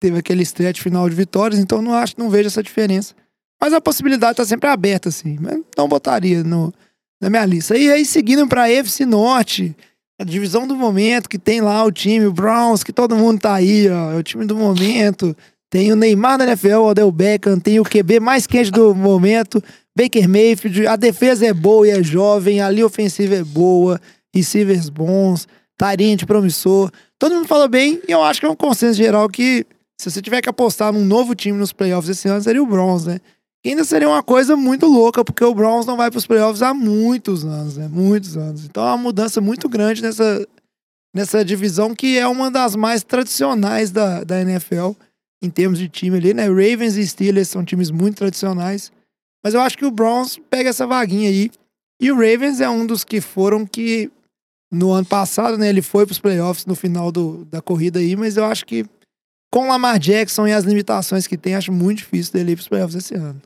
S3: teve aquele stretch final de vitórias, então não acho, não vejo essa diferença. Mas a possibilidade tá sempre aberta, assim. Mas não botaria no, na minha lista. E aí, seguindo pra EFC Norte, a divisão do momento, que tem lá o time, o Browns, que todo mundo tá aí, ó. É o time do momento. Tem o Neymar da NFL, o Odell Beckham, tem o QB mais quente do momento, Baker Mayfield. A defesa é boa e é jovem, a linha ofensiva é boa, receivers bons, Tarente promissor. Todo mundo falou bem e eu acho que é um consenso geral que se você tiver que apostar num novo time nos playoffs esse ano, seria o Browns, né? Que ainda seria uma coisa muito louca, porque o Browns não vai para os playoffs há muitos anos, né? Muitos anos. Então é uma mudança muito grande nessa, nessa divisão que é uma das mais tradicionais da, da NFL em termos de time ali, né? Ravens e Steelers são times muito tradicionais. Mas eu acho que o Browns pega essa vaguinha aí. E o Ravens é um dos que foram que no ano passado, né? Ele foi para os playoffs no final do, da corrida aí, mas eu acho que com Lamar Jackson e as limitações que tem, acho muito difícil dele ir para os playoffs esse ano.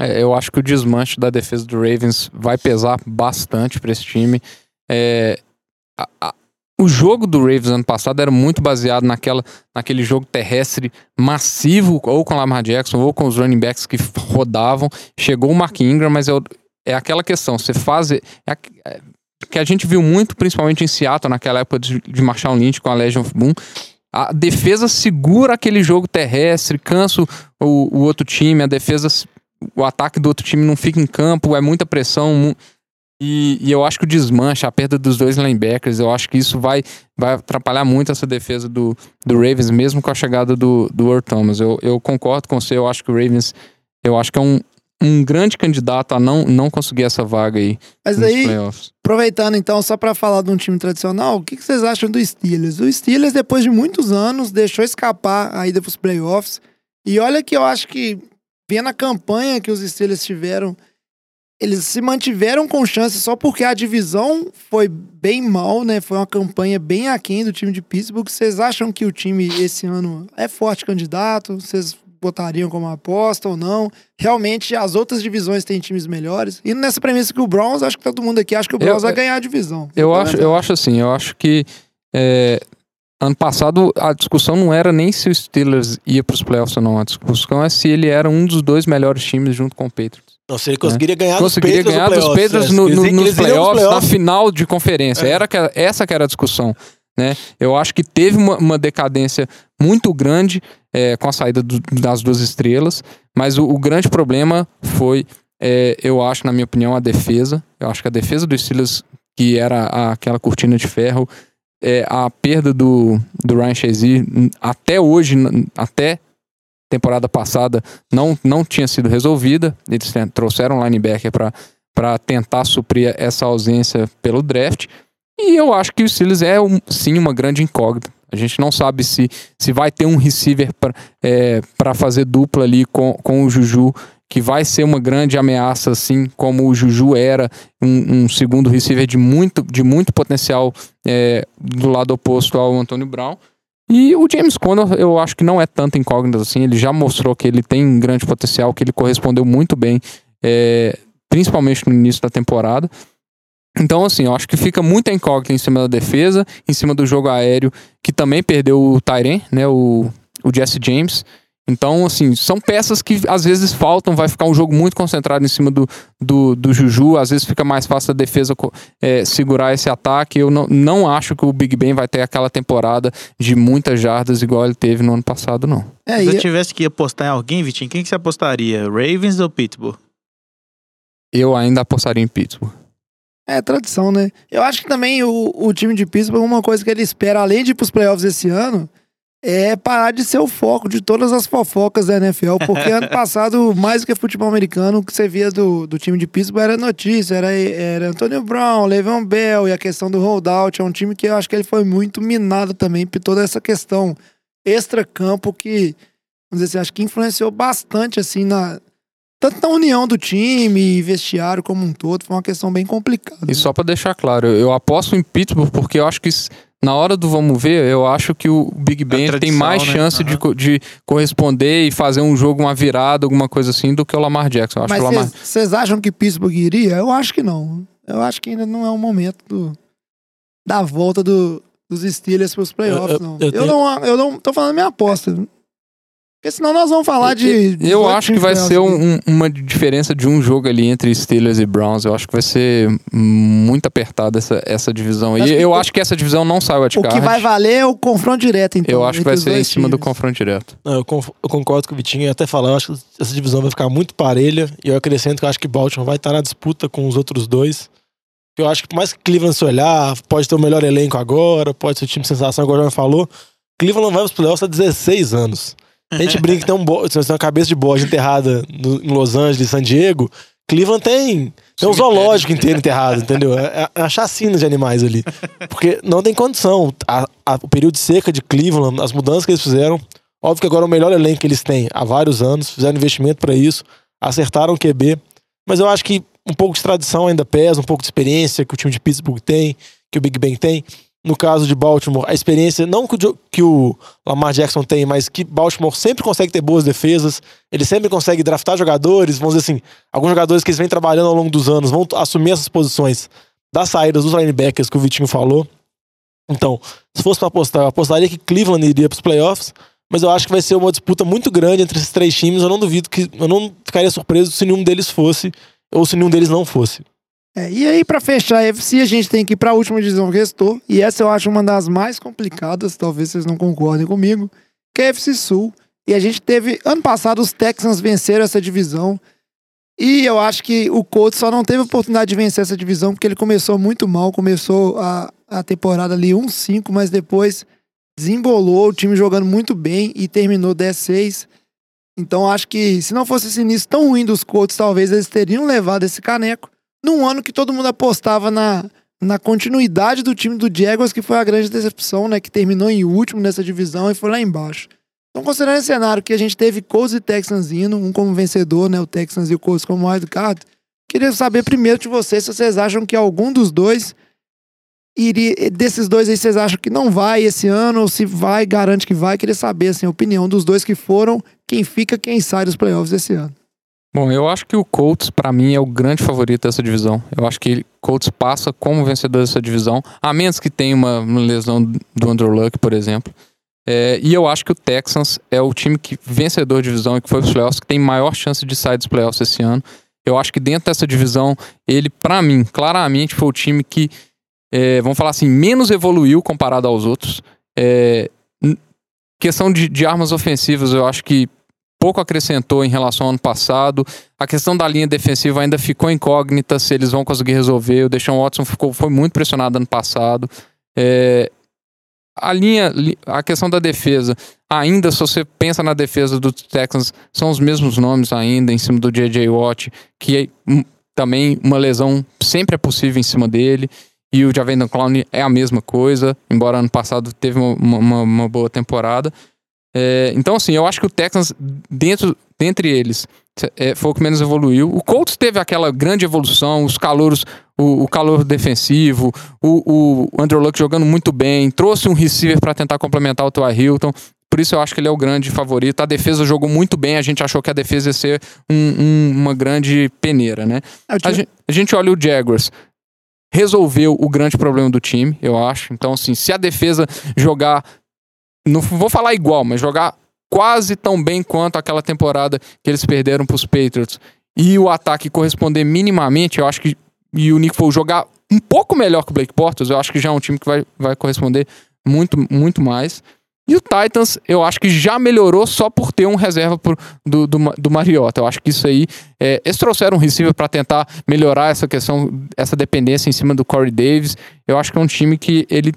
S6: É, eu acho que o desmanche da defesa do Ravens vai pesar bastante para esse time. É, a- a- o jogo do Ravens ano passado era muito baseado naquela, naquele jogo terrestre massivo, ou com Lamar Jackson, ou com os running backs que rodavam. Chegou o Mark Ingram, mas é, é aquela questão, você faz. É, é, que a gente viu muito, principalmente em Seattle, naquela época de, de Marshall Lynch com a Legion of Boom. A defesa segura aquele jogo terrestre, cansa o, o outro time, a defesa o ataque do outro time não fica em campo, é muita pressão. mu- E, e eu acho que o desmanche, a perda dos dois linebackers, eu acho que isso vai, vai atrapalhar muito essa defesa do, do Ravens, mesmo com a chegada do, do Earl Thomas. Eu, eu concordo com você, eu acho que o Ravens, eu acho que é um, um grande candidato a não, não conseguir essa vaga aí
S3: Mas
S6: nos
S3: aí,
S6: playoffs.
S3: aproveitando então, só pra falar de um time tradicional, o que, que vocês acham do Steelers? O Steelers, depois de muitos anos, deixou escapar a ida pros playoffs. E olha que eu acho que, vendo a campanha que os Steelers tiveram, eles se mantiveram com chance só porque a divisão foi bem mal, né? Foi uma campanha bem aquém do time de Pittsburgh. Vocês acham que o time esse ano é forte candidato? Vocês botariam como aposta ou não? Realmente as outras divisões têm times melhores. E nessa premissa que o Browns, acho que todo mundo aqui acha que o Browns
S6: Eu-
S3: vai ganhar a divisão.
S6: Eu acho, eu acho assim, eu acho que é, ano passado a discussão não era nem se o Steelers ia para os playoffs ou não, a discussão é se ele era um dos dois melhores times junto com o Patriots.
S5: Não, se ele conseguiria ganhar
S6: Conseguiria
S5: dos
S6: ganhar
S5: Patriots
S6: dos
S5: no playoffs,
S6: Patriots
S5: é.
S6: no-
S5: Eles-
S6: no- nos
S5: pros
S6: playoffs, na
S5: playoffs.
S6: final de conferência.
S5: É.
S6: Era que, essa que era a discussão. Né? Eu acho que teve uma, uma decadência muito grande é, com a saída do- das duas estrelas, mas o, o grande problema foi, é, eu acho, na minha opinião, a defesa. Eu acho que a defesa dos Steelers, que era a- aquela cortina de ferro, é, a perda do, do Ryan Shazier, até hoje, até temporada passada, não, não tinha sido resolvida. Eles trouxeram um linebacker para tentar suprir essa ausência pelo draft. E eu acho que o Steelers é um- sim uma grande incógnita. A gente não sabe se, se vai ter um receiver para fazer dupla ali com, com o Juju, que vai ser uma grande ameaça, assim como o Juju era, um, um segundo receiver de muito, de muito potencial é, do lado oposto ao Antônio Brown. E o James Conner, eu acho que não é tanta incógnita assim. Ele já mostrou que ele tem um grande potencial, que ele correspondeu muito bem, é, principalmente no início da temporada. Então, assim, eu acho que fica muita incógnita em cima da defesa, em cima do jogo aéreo, que também perdeu o Tyren, né? O, o Jesse James. Então, assim, são peças que às vezes faltam, vai ficar um jogo muito concentrado em cima do, do, do Juju, às vezes fica mais fácil a defesa é, segurar esse ataque. Eu não, não acho que o Big Ben vai ter aquela temporada de muitas jardas igual ele teve no ano passado, não.
S3: É,
S7: Se eu tivesse que apostar em alguém, Vitinho, quem que você apostaria? Ravens ou Pittsburgh?
S6: Eu ainda apostaria em Pittsburgh.
S3: É tradição, né? Eu acho que também o, o time de Pittsburgh, uma coisa que ele espera, além de ir pros playoffs esse ano, é parar de ser o foco de todas as fofocas da NFL. Porque ano passado, mais do que futebol americano, o que você via do, do time de Pittsburgh era notícia, era, era Antonio Brown, Le'Veon Bell e a questão do holdout. É um time que eu acho que ele foi muito minado também por toda essa questão extra-campo que, vamos dizer assim, acho que influenciou bastante, assim, na, tanto na união do time e vestiário como um todo, foi uma questão bem complicada.
S6: E só pra deixar claro, eu, aposto em Pittsburgh porque eu acho que na hora do vamos ver, eu acho que o Big Ben tem mais
S7: né?
S6: chance de,
S7: Aham.
S6: co- de corresponder e fazer um jogo, uma virada, alguma coisa assim, do que o Lamar Jackson. Eu acho
S3: Mas
S6: Lamar...
S3: vocês acham que Pittsburgh iria? Eu acho que não. Eu acho que ainda não é o momento do- da volta do- dos Steelers pros playoffs,
S5: Eu- eu-
S3: não.
S5: eu
S3: Eu,
S5: tenho-
S3: não. Eu não tô falando minha aposta. Porque senão nós vamos falar de. de
S6: Eu acho que vai ser um- um- uma diferença de um jogo ali entre Steelers e Browns. Eu acho que vai ser muito apertada essa, essa divisão.
S3: Acho
S6: E eu
S3: o-
S6: acho que essa divisão não sai o
S3: O que vai valer é o confronto direto, então.
S6: Eu acho que vai
S3: os
S6: ser em cima do confronto direto.
S5: Não, eu, conf- eu concordo com o Vitinho, eu ia até falar, eu acho que essa divisão vai ficar muito parelha, e eu acrescento que eu acho que Baltimore vai estar na disputa com os outros dois. Eu acho que por mais que Cleveland se olhar, pode ter o melhor elenco agora, pode ser o time de sensação, o João falou, Cleveland vai pros playoffs há 16 anos. A gente brinca que tem, um bo- tem uma cabeça de bode enterrada no- em Los Angeles, San Diego. Cleveland tem, tem um zoológico inteiro enterrado, entendeu? É, é a chacina de animais ali. Porque não tem condição. A- a- o período de seca de Cleveland, as mudanças que eles fizeram, óbvio que agora é o melhor elenco que eles têm há vários anos, fizeram investimento para isso, acertaram o QB. Mas eu acho que um pouco de tradição ainda pesa, um pouco de experiência que o time de Pittsburgh tem, que o Big Ben tem. No caso de Baltimore, a experiência, não que o, que o Lamar Jackson tem, mas que Baltimore sempre consegue ter boas defesas, ele sempre consegue draftar jogadores, vamos dizer assim, alguns jogadores que eles vêm trabalhando ao longo dos anos vão assumir essas posições das saídas dos linebackers que o Vitinho falou. Então, se fosse para apostar, eu apostaria que Cleveland iria para os playoffs, mas eu acho que vai ser uma disputa muito grande entre esses três times. Eu não duvido que. Eu não ficaria surpreso se nenhum deles fosse, ou se nenhum deles não fosse.
S3: É, e aí, pra fechar a FC, a gente tem que ir pra última divisão que restou. E essa eu acho uma das mais complicadas, talvez vocês não concordem comigo, que é a FC Sul. E a gente teve, ano passado, os Texans venceram essa divisão. E eu acho que o Colts só não teve oportunidade de vencer essa divisão porque ele começou muito mal. Começou a, a temporada ali 1-5, mas depois desembolou o time jogando muito bem e terminou 10-6. Então acho que se não fosse esse início tão ruim dos Colts, talvez eles teriam levado esse caneco num ano que todo mundo apostava na, na continuidade do time do Jaguars, que foi a grande decepção, né? Que terminou em último nessa divisão e foi lá embaixo. Então, considerando esse cenário que a gente teve Colts e Texans indo, um como vencedor, né? O Texans e o Colts como wildcard, queria saber primeiro de vocês se vocês acham que algum dos dois iria, desses dois aí vocês acham que não vai esse ano, ou se vai, garante que vai. Queria saber, assim, a opinião dos dois que foram, quem fica, quem sai dos playoffs esse ano.
S6: Bom, eu acho que o Colts, pra mim, é o grande favorito dessa divisão. Eu acho que o Colts passa como vencedor dessa divisão, a menos que tenha uma, lesão do Andrew Luck, por exemplo. É, e eu acho que o Texans é o time que vencedor de divisão e que foi para os playoffs, que tem maior chance de sair dos playoffs esse ano. Eu acho que dentro dessa divisão, ele, pra mim, claramente foi o time que, é, vamos falar assim, menos evoluiu comparado aos outros. É, questão de, de armas ofensivas, eu acho que pouco acrescentou em relação ao ano passado. A questão da linha defensiva ainda ficou incógnita se eles vão conseguir resolver. O Deshaun Watson ficou, foi muito pressionado ano passado. É, a linha, li- a questão da defesa, ainda se você pensa na defesa dos Texans, são os mesmos nomes ainda em cima do J.J. Watt, que é, hum, também uma lesão sempre é possível em cima dele. E o Javendan Clown é a mesma coisa, embora ano passado teve uma, uma- uma boa temporada. É, então, assim, eu acho que o Texans, dentro, dentre eles, é, foi o que menos evoluiu. O Colts teve aquela grande evolução, os calouros, o, o calor defensivo, o, o Andrew Luck jogando muito bem, trouxe um receiver para tentar complementar o T.Y. Hilton. Por isso eu acho que ele é o grande favorito. A defesa jogou muito bem, a gente achou que a defesa ia ser um- um- uma grande peneira, né?
S3: É,
S6: A gente, a gente olha o Jaguars. Resolveu o grande problema do time, eu acho. Então, assim, se a defesa jogar. Não vou falar igual, mas jogar quase tão bem quanto aquela temporada que eles perderam pros Patriots e o ataque corresponder minimamente, eu acho que. E o Nick Foles jogar um pouco melhor que o Blake Bortles, eu acho que já é um time que vai, vai corresponder muito, muito mais. E o Titans, eu acho que já melhorou só por ter um reserva do, do, do Mariota. Eu acho que isso aí. é, eles trouxeram um receiver para tentar melhorar essa questão, essa dependência em cima do Corey Davis. Eu acho que é um time que ele.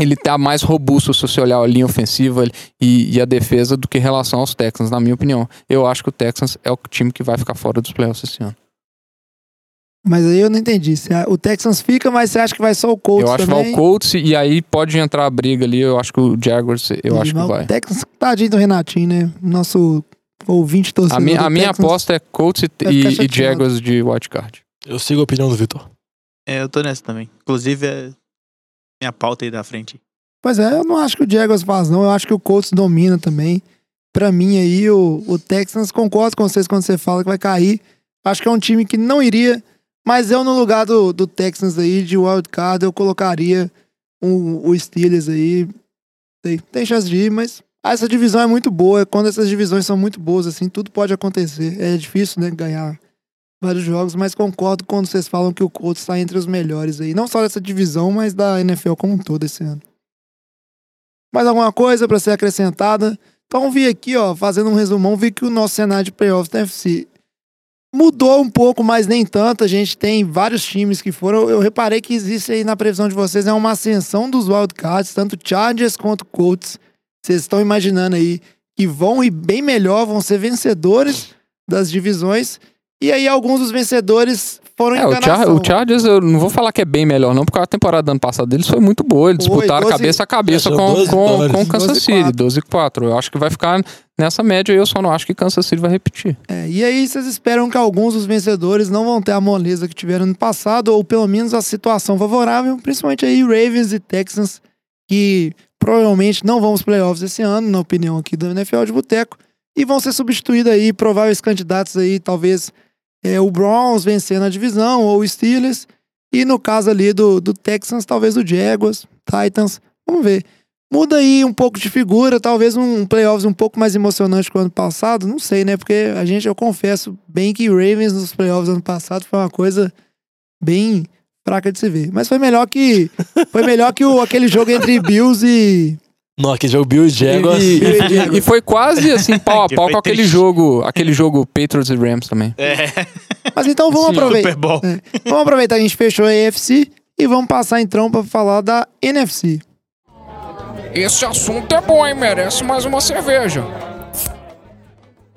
S6: Ele tá mais robusto se você olhar a linha ofensiva e, e a defesa do que em relação aos Texans, na minha opinião. Eu acho que o Texans é o time que vai ficar fora dos playoffs esse ano.
S3: Mas aí eu não entendi. O Texans fica, mas você acha que vai só o Colts
S6: eu acho que
S3: também?
S6: vai o Colts e aí pode entrar a briga ali. Eu acho que o Jaguars, eu acho que vai.
S3: O Texans, tadinho do Renatinho, né? Nosso ouvinte torcedor
S6: A minha,
S3: do
S6: a minha
S3: Texans.
S6: aposta é Colts e, e, e. Jaguars de wildcard.
S5: Eu sigo a opinião do Vitor.
S7: É, eu tô nessa também. Inclusive, é minha pauta aí da frente.
S3: Pois é, eu não acho que o Jaguars faz, não. Eu acho que o Colts domina também. Pra mim aí, o, o Texans, concordo com vocês quando você fala que vai cair. Acho que é um time que não iria, mas eu no lugar do, do Texans aí, de wildcard, eu colocaria o, o Steelers aí. Tem, tem chance de ir, mas essa divisão é muito boa. Quando essas divisões são muito boas, assim, tudo pode acontecer. É difícil, né, ganhar vários jogos, mas concordo quando vocês falam que o Colts está entre os melhores aí. Não só dessa divisão, mas da NFL como um todo esse ano. Mais alguma coisa para ser acrescentada? Então vi aqui, ó, fazendo um resumão, vi que o nosso cenário de playoffs da FC mudou um pouco, mas nem tanto. A gente tem vários times que foram. Eu reparei que existe aí na previsão de vocês é uma ascensão dos wildcards, tanto Chargers quanto Colts. Vocês estão imaginando aí que vão ir bem melhor, vão ser vencedores das divisões. E aí alguns dos vencedores foram
S6: É, o, Char o Chargers, eu não vou falar que é bem melhor, não, porque a temporada do ano passado deles foi muito boa. Eles
S3: Foi,
S6: disputaram
S3: 12
S6: cabeça a cabeça com,
S5: 12
S6: com, com Kansas
S3: 12
S6: City,
S3: 4.
S6: 12 e 4. Eu acho que vai ficar nessa média, eu só não acho que Kansas City vai repetir.
S3: É, e aí vocês esperam que alguns dos vencedores não vão ter a moleza que tiveram no passado, ou pelo menos a situação favorável, principalmente aí Ravens e Texans, que provavelmente não vão aos playoffs esse ano, na opinião aqui do NFL de Boteco, e vão ser substituídos aí, prováveis candidatos aí, talvez é, o Browns vencendo a divisão, ou o Steelers, e no caso ali do, do Texans, talvez o Jaguars, Titans, vamos ver. Muda aí um pouco de figura, talvez um playoffs um pouco mais emocionante que o ano passado, não sei, né? Porque a gente, eu confesso bem que Ravens nos playoffs ano passado foi uma coisa bem fraca de se ver. Mas foi melhor que foi melhor que o, aquele jogo entre Bills e
S5: Não, aquele jogo Bill e Jaguars.
S6: E, e- e foi quase assim, pau a
S7: Que
S6: pau com aquele
S7: triste.
S6: jogo, aquele jogo Patriots e Rams também.
S7: É,
S3: Mas então vamos
S6: Sim,
S3: aproveitar.
S7: Super Bowl.
S3: Vamos aproveitar que a gente fechou a AFC e vamos passar então para falar da NFC.
S8: Esse assunto é bom, hein? Merece mais uma cerveja.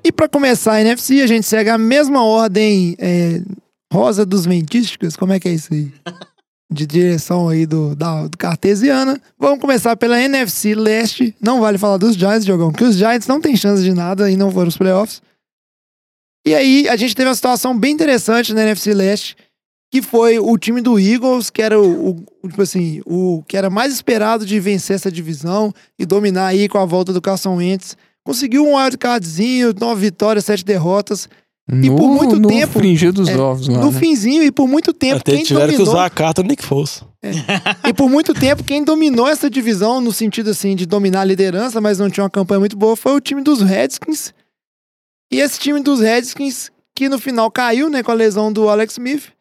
S3: E pra começar a NFC, a gente segue a mesma ordem é, rosa dos ventísticos. Como é que é isso aí? De direção aí do, da, do cartesiana. Vamos começar pela NFC Leste. Não vale falar dos Giants, Diogão, que os Giants não têm chance de nada e não foram os playoffs. E aí, a gente teve uma situação bem interessante na NFC Leste, que foi o time do Eagles, que era o, o- tipo assim, o que era mais esperado de vencer essa divisão e dominar aí com a volta do Carson Wentz. Conseguiu um wildcardzinho, nove vitórias, sete derrotas. E por muito
S6: no
S3: tempo,
S6: fringir dos
S3: é,
S6: ovos lá,
S3: no
S6: né?
S3: finzinho, e por muito tempo,
S5: Até
S3: quem
S5: tiveram que
S3: dominou...
S5: usar a carta do Nick Foles.
S3: E por muito tempo, quem dominou essa divisão, no sentido assim, de dominar a liderança, mas não tinha uma campanha muito boa, foi o time dos Redskins. E esse time dos Redskins, que no final caiu, né, com a lesão do Alex Smith.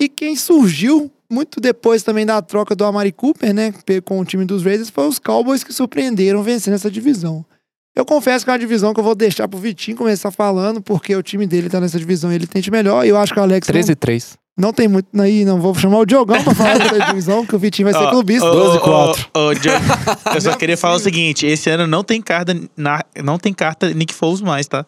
S3: E quem surgiu muito depois também da troca do Amari Cooper, né, com o time dos Raiders, foi os Cowboys que surpreenderam vencendo essa divisão. Eu confesso que é uma divisão que eu vou deixar pro Vitinho começar falando, porque o time dele tá nessa divisão e ele tente melhor. E eu acho que o Alex não-
S6: 13 e 3.
S3: não, tem muito. Aí não vou chamar o Diogão pra falar dessa divisão, que o Vitinho vai ser clubista.
S7: ô,
S5: 12 e
S7: ô,
S5: 4.
S7: ô, ô, Diogo, eu só queria falar o seguinte: esse ano não tem carta, na- não tem carta Nick Foles mais, tá?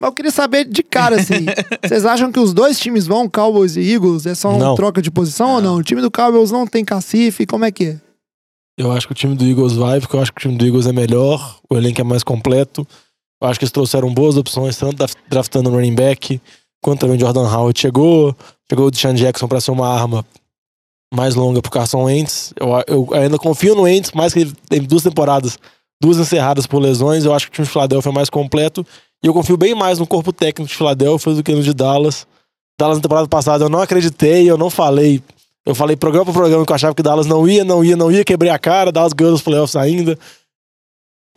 S3: Mas eu queria saber de cara, assim. Vocês acham que os dois times vão, Cowboys e Eagles? É só uma
S5: Não.
S3: troca de posição ou não? O time do Cowboys não tem cacife, como é que é?
S5: Eu acho que o time do Eagles vai, porque eu acho que o time do Eagles é melhor, o elenco é mais completo. Eu acho que eles trouxeram boas opções, tanto draftando um running back, quanto também o Jordan Howard chegou. Chegou o Deshaun Jackson para ser uma arma mais longa pro Carson Wentz. Eu, eu ainda confio no Wentz, mais que ele tem duas temporadas, duas encerradas por lesões. Eu acho que o time de Filadélfia é mais completo. E eu confio bem mais no corpo técnico de Filadélfia do que no de Dallas. Dallas na temporada passada eu não acreditei, eu não falei. Eu falei programa por programa que eu achava que Dallas não ia, não ia, não ia, quebrei a cara, Dallas ganhou os playoffs ainda.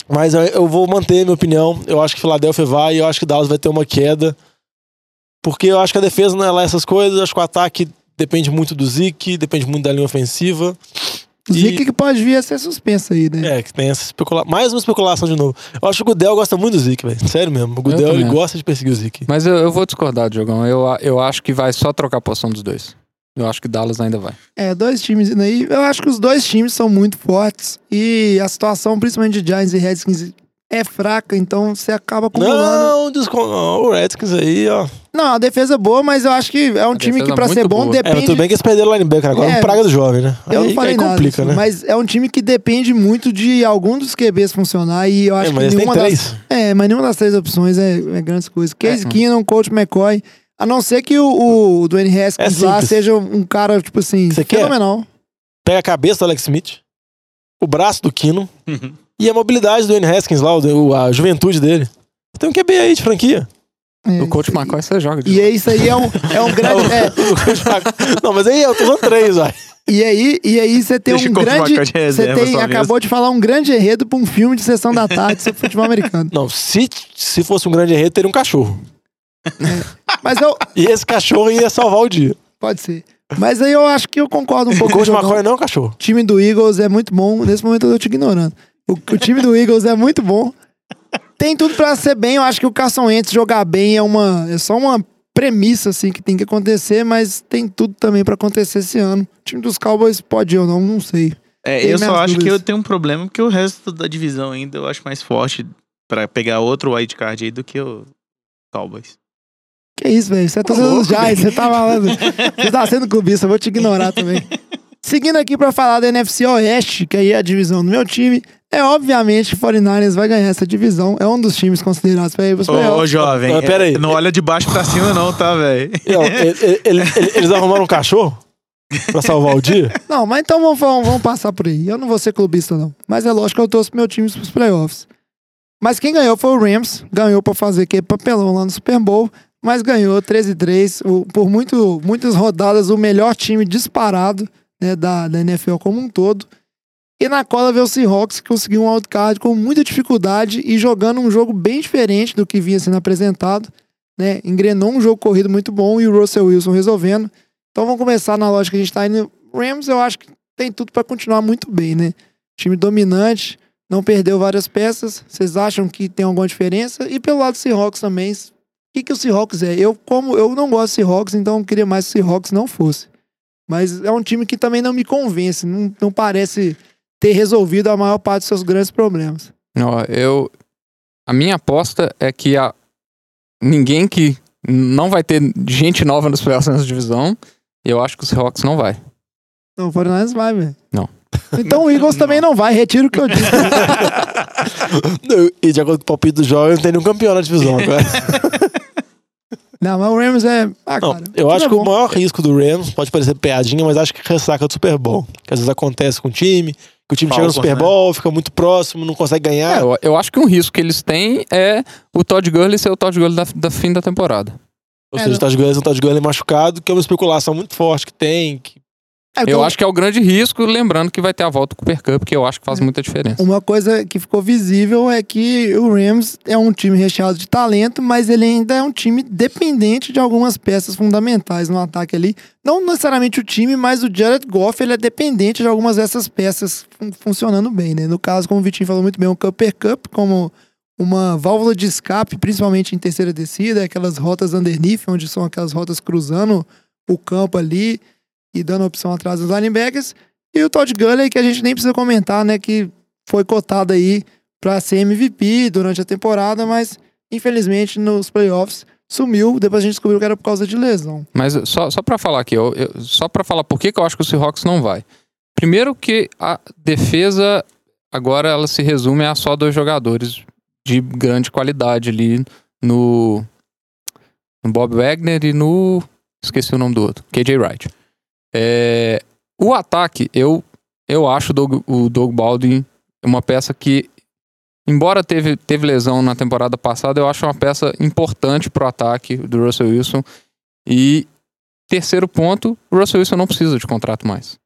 S5: Mas eu, eu vou manter minha opinião. Eu acho que Filadélfia vai e eu acho que Dallas vai ter uma queda. Porque eu acho que a defesa não é lá essas coisas, eu acho que o ataque depende muito do Zeke, depende muito da linha ofensiva.
S3: O
S5: E-
S3: Zeke que pode vir a ser suspenso aí, né?
S5: É, que tem essa especula... mais uma especulação de novo. Eu acho que o Gudel gosta muito do Zeke, velho. Sério mesmo. O Gudel ele gosta de perseguir o Zeke.
S6: Mas eu, eu vou discordar, Diogão. Eu, eu acho que vai só trocar a posição dos dois. Eu acho que Dallas ainda vai.
S3: É, dois times indo aí. Eu acho que os dois times são muito fortes. E a situação, principalmente de Giants e Redskins, é fraca, então você acaba acumulando.
S5: Não, descon... não, o Redskins aí, ó.
S3: Não, a defesa é boa, mas eu acho que é um
S6: A
S3: time que
S6: defesa
S3: pra ser bom
S6: boa.
S5: É,
S3: depende.
S5: tudo bem que eles perderam o linebacker agora,
S3: É,
S5: um praga do jovem, né?
S3: Eu
S5: aí,
S3: não falei
S5: aí
S3: nada
S5: complica, né?
S3: mas é um time que depende muito de algum dos QBs funcionar e eu acho
S5: É, mas
S3: que
S5: eles têm
S3: nenhuma das,
S5: três.
S3: É, mas nenhuma das três opções é, é grandes coisas. Case
S6: É.
S3: Keenum, Coach McCoy, a não ser que o, o Dwayne Haskins
S5: É
S3: lá seja um cara, tipo assim,
S5: Você quer?
S3: fenomenal.
S5: Pega a cabeça do Alex Smith, o braço do Kino e a mobilidade do N. Haskins lá, o- a juventude dele. Tem um QB aí de franquia.
S3: É,
S6: o coach
S3: aí.
S6: McCoy você joga.
S3: E é isso aí é um, é um grande. é,
S5: O coach Mac- Não, mas aí eu tô usando três, vai.
S3: e aí, e aí você tem
S7: Deixa
S3: um grande. Você tem, acabou de falar um grande enredo pra um filme de sessão da tarde sobre futebol americano.
S5: Não, se, se fosse um grande enredo, teria um cachorro.
S3: Mas eu.
S5: E esse cachorro ia salvar o dia.
S3: Pode ser. Mas aí eu acho que eu concordo um pouco o Diogão.
S5: McCoy não é um cachorro.
S3: O time do Eagles é muito bom. Nesse momento eu tô te ignorando. O, o time do Eagles é muito bom. Tem tudo pra ser bem. Eu acho que o Carson Wentz jogar bem é uma é só uma premissa assim que tem que acontecer, mas tem tudo também pra acontecer esse ano. O time dos Cowboys pode ou não, não sei.
S7: É,
S3: Tem
S7: eu só acho que eu tenho um problema porque o resto da divisão ainda eu acho mais forte pra pegar outro wildcard aí do que o Cowboys.
S3: Que isso, velho? Você é torcedor dos Giants, você tá falando. Você tá sendo clubista, eu vou te ignorar também. Seguindo aqui pra falar da NFC Oeste, que aí é a divisão do meu time, é obviamente que o 49ers vai ganhar essa divisão. É um dos times considerados pra ir pros
S7: Ô, ô,
S3: playoffs.
S7: jovem,
S5: Mas pera aí.
S7: é, não olha de baixo pra cima não, tá, velho?
S5: Ele- ele- ele- eles arrumaram um cachorro pra salvar o dia.
S3: Não, mas então vamos, vamos, vamos passar por aí. Eu não vou ser clubista, não. Mas é lógico que eu torço pro meu time pros playoffs. Mas quem ganhou foi o Rams. Ganhou pra fazer aquele papelão lá no Super Bowl. Mas ganhou 13-3. o- Por muito, muitas rodadas, o melhor time disparado né, da, da NFL como um todo. E na cola veio o Seahawks, que conseguiu um wildcard com muita dificuldade e jogando um jogo bem diferente do que vinha sendo apresentado. Né? Engrenou um jogo corrido muito bom e o Russell Wilson resolvendo. Então vamos começar na lógica que a gente tá indo. Rams, eu acho que tem tudo pra continuar muito bem, né? Time dominante, não perdeu várias peças. Vocês acham que tem alguma diferença? E pelo lado do Seahawks também, o que, que o Seahawks é? Eu, como eu não gosto do Seahawks, então eu queria mais que o Seahawks não fosse. Mas é um time que também não me convence, não, não parece ter resolvido a maior parte dos seus grandes problemas.
S6: Ó, eu. A minha aposta é que a, ninguém que não vai ter gente nova nos playoffs nessa divisão. E eu acho que o Seahawks não vai.
S3: Não, o 49ers vai, velho.
S6: Não.
S3: Então o Eagles também não vai, retiro o que eu disse.
S5: Não, E de acordo com o palpite do jovem, não tem nenhum campeão na divisão agora.
S3: Não, mas o Rams é. Ah,
S5: Não,
S3: cara.
S5: eu acho
S3: é
S5: que o maior risco do Rams pode parecer piadinha, mas acho que é ressaca do Super Bowl. Que às vezes acontece com o time, que o time chega no Super
S7: né?
S5: Bowl, fica muito próximo, não consegue
S6: É,
S5: ganhar.
S6: eu, eu acho que um risco que eles têm é o Todd Gurley ser o Todd Gurley da, da fim da temporada.
S5: Ou
S3: É,
S5: seja,
S3: não-
S5: o Todd Gurley é um Todd Gurley machucado, que é uma especulação muito forte que tem. que-
S3: É,
S6: Eu
S3: então,
S6: acho que é o grande risco, lembrando que vai ter a volta do Cooper Cup, que eu acho que faz muita diferença.
S3: Uma coisa que ficou visível é que o Rams é um time recheado de talento, mas ele ainda é um time dependente de algumas peças fundamentais no ataque ali. Não necessariamente o time, mas o Jared Goff ele é dependente de algumas dessas peças fun- funcionando bem, né? No caso, como o Vitinho falou muito bem, o Cooper Cup como uma válvula de escape, principalmente em terceira descida, aquelas rotas underneath, onde são aquelas rotas cruzando o campo ali e dando opção atrás dos linebackers. E o Todd Gurley, que a gente nem precisa comentar, né? Que foi cotado aí pra ser MVP durante a temporada, mas infelizmente nos playoffs sumiu. Depois a gente descobriu que era por causa de lesão.
S6: Mas só, só para falar aqui, eu, eu- só para falar por que, que eu acho que o Seahawks não vai. Primeiro que a defesa agora ela se resume a só dois jogadores de grande qualidade ali no, no Bob Wagner e no esqueci o nome do outro, KJ Wright. É, o ataque, eu eu acho o Doug, o Doug Baldwin uma peça que embora teve, teve lesão na temporada passada, eu acho uma peça importante pro ataque do Russell Wilson. E terceiro ponto, o Russell Wilson não precisa de contrato mais.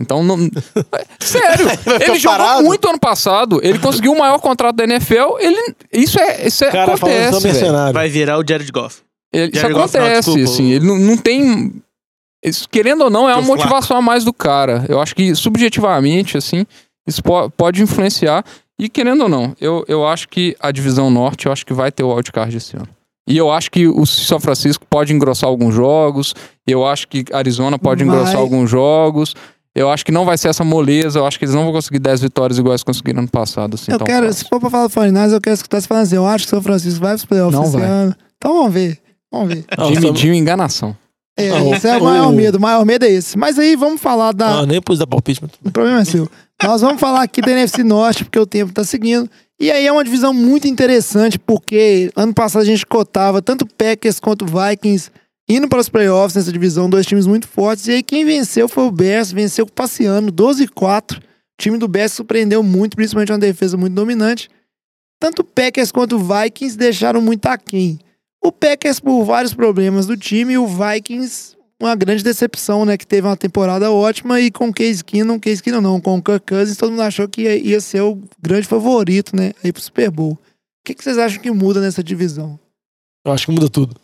S6: Então, não... sério, ele jogou
S5: parado.
S6: muito ano passado, ele conseguiu o maior contrato da NFL, ele... isso é, isso é,
S5: cara
S6: acontece.
S7: Vai virar o Jared Goff.
S6: Ele- Isso
S7: Jared Goff, não,
S6: acontece,
S7: desculpa,
S6: assim,
S7: o-
S6: ele não, não tem... isso, querendo ou não, é uma motivação a mais do cara. Eu acho que, subjetivamente, assim, isso po- pode influenciar. E querendo ou não, eu, eu acho que a divisão norte, eu acho que vai ter o wildcard esse ano. E eu acho que o São Francisco pode engrossar alguns jogos. Eu acho que Arizona pode
S3: Vai.
S6: engrossar alguns jogos. Eu acho que não vai ser essa moleza. Eu acho que eles não vão conseguir 10 vitórias iguais conseguiram ano passado. Assim,
S3: eu
S6: tão
S3: quero,
S6: fácil.
S3: se for pra falar do 49ers, eu quero escutar você falando assim: eu acho que o São Francisco vai pros playoffs
S6: Não
S3: esse
S6: vai.
S3: ano. Então vamos ver. Vamos ver.
S5: Não,
S6: Jimmy enganação.
S3: É,
S5: Não,
S3: esse é o maior medo. O maior medo é esse. Mas aí vamos falar da.
S5: Ah, nem pus dar palpite. mas-
S3: O problema é seu. Nós vamos falar aqui da NFC Norte, porque o tempo tá seguindo. E aí é uma divisão muito interessante, porque ano passado a gente cotava tanto Packers quanto Vikings indo para os playoffs nessa divisão, dois times muito fortes. E aí quem venceu foi o Bears, venceu passeando, 12-4. O time do Bears surpreendeu muito, principalmente uma defesa muito dominante. Tanto Packers quanto Vikings deixaram muito aquém. O Packers por vários problemas do time e o Vikings uma grande decepção, né? Que teve uma temporada ótima e com o Case Keenum, Case Keenum não, com o Kirk Cousins, todo mundo achou que ia, ia ser o grande favorito, né? Aí pro Super Bowl. O que, que vocês acham que muda nessa divisão?
S5: Eu acho que muda tudo.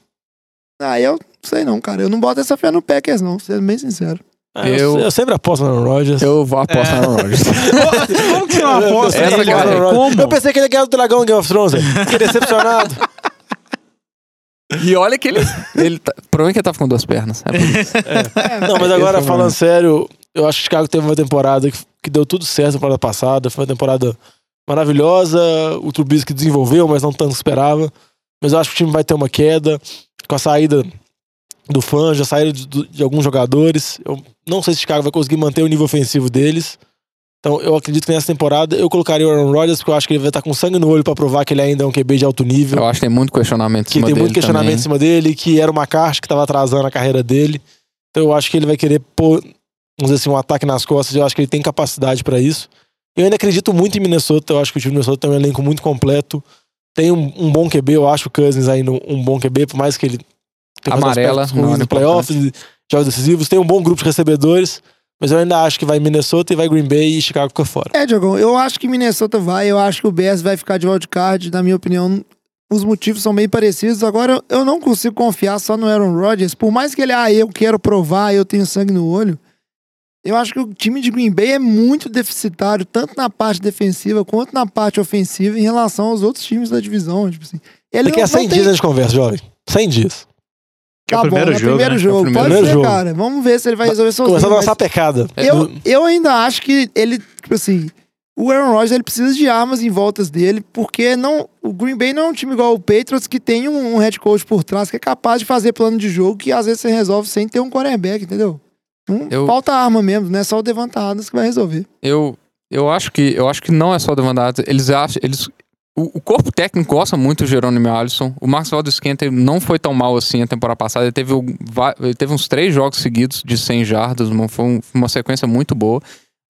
S3: Ah, eu não sei não, cara. Eu não boto essa fé no Packers, não, sendo bem sincero.
S5: Ah, Eu,
S6: Eu-
S5: eu sempre aposto no Aaron Rodgers.
S6: Eu vou apostar no Rodgers.
S7: Como que você não aposta
S5: eu,
S6: essa cara,
S5: eu, pensei que ele ia ganhar o dragão Game of Thrones. Fiquei decepcionado.
S6: E olha que ele. ele tá, provavelmente que ele tava com duas pernas. É por isso.
S5: Não, mas agora
S6: é o
S5: falando sério, eu acho que o Chicago teve uma temporada que, que deu tudo certo na temporada passada. Foi uma temporada maravilhosa. O Trubisky desenvolveu, mas não tanto esperava. Mas eu acho que o time vai ter uma queda com a saída do Fanja, a saída de, de alguns jogadores. Eu não sei se o Chicago vai conseguir manter o nível ofensivo deles. Então eu acredito que nessa temporada eu colocaria o Aaron Rodgers, porque eu acho que ele vai estar com sangue no olho pra provar que ele ainda é um QB de alto nível.
S6: Eu acho que tem muito questionamento em
S5: que
S6: cima
S5: tem
S6: dele.
S5: muito questionamento
S6: também.
S5: em cima dele, que era o McCarthy que estava atrasando a carreira dele. Então eu acho que ele vai querer pôr, vamos dizer assim, um ataque nas costas. Eu acho que ele tem capacidade para isso. Eu ainda acredito muito em Minnesota. Eu acho que o time do Minnesota tem um elenco muito completo. Tem um, um bom QB, eu acho o Cousins ainda um, bom QB, por mais que ele tenha
S6: Amarela,
S5: ruins no playoffs, e jogos decisivos. Tem um bom grupo de recebedores. Mas eu ainda acho que vai Minnesota e vai Green Bay e Chicago fica fora.
S3: É, Diogão, eu acho que Minnesota vai, eu acho que o Bears vai ficar de wildcard, na minha opinião. Os motivos são bem parecidos. Agora, eu não consigo confiar só no Aaron Rodgers. Por mais que ele, ah, eu quero provar, eu tenho sangue no olho. Eu acho que o time de Green Bay é muito deficitário, tanto na parte defensiva quanto na parte ofensiva, em relação aos outros times da divisão. Tipo assim. Ele
S5: Daqui a
S3: não-
S5: 100
S3: não
S5: dias
S3: tem-
S5: a gente conversa, jovem. 100 dias.
S7: Que é o
S3: Tá
S7: primeiro
S3: bom, é o
S7: jogo,
S3: primeiro
S7: né?
S3: jogo.
S6: É o
S3: Pode
S5: primeiro
S3: ser,
S5: jogo.
S3: cara. Vamos ver se ele vai resolver sozinho.
S5: Começando a
S3: mas-
S5: lançar pecada.
S3: Eu, eu ainda acho que ele, tipo assim, o Aaron Rodgers ele precisa de armas em voltas dele, porque não, o Green Bay não é um time igual o Patriots que tem um, um head coach por trás que é capaz de fazer plano de jogo que às vezes você resolve sem ter um quarterback, entendeu? Não
S6: Eu-
S3: falta arma mesmo, não é só o Devante Adams que vai resolver.
S6: Eu, eu acho que eu acho que não é só o Devon Adams. Eles acham, eles o, corpo técnico gosta muito do Jerônimo Alisson. O Max Valdez Scantling não foi tão mal assim a temporada passada. Ele teve, ele teve uns três jogos seguidos de 100 jardas, foi um- uma sequência muito boa.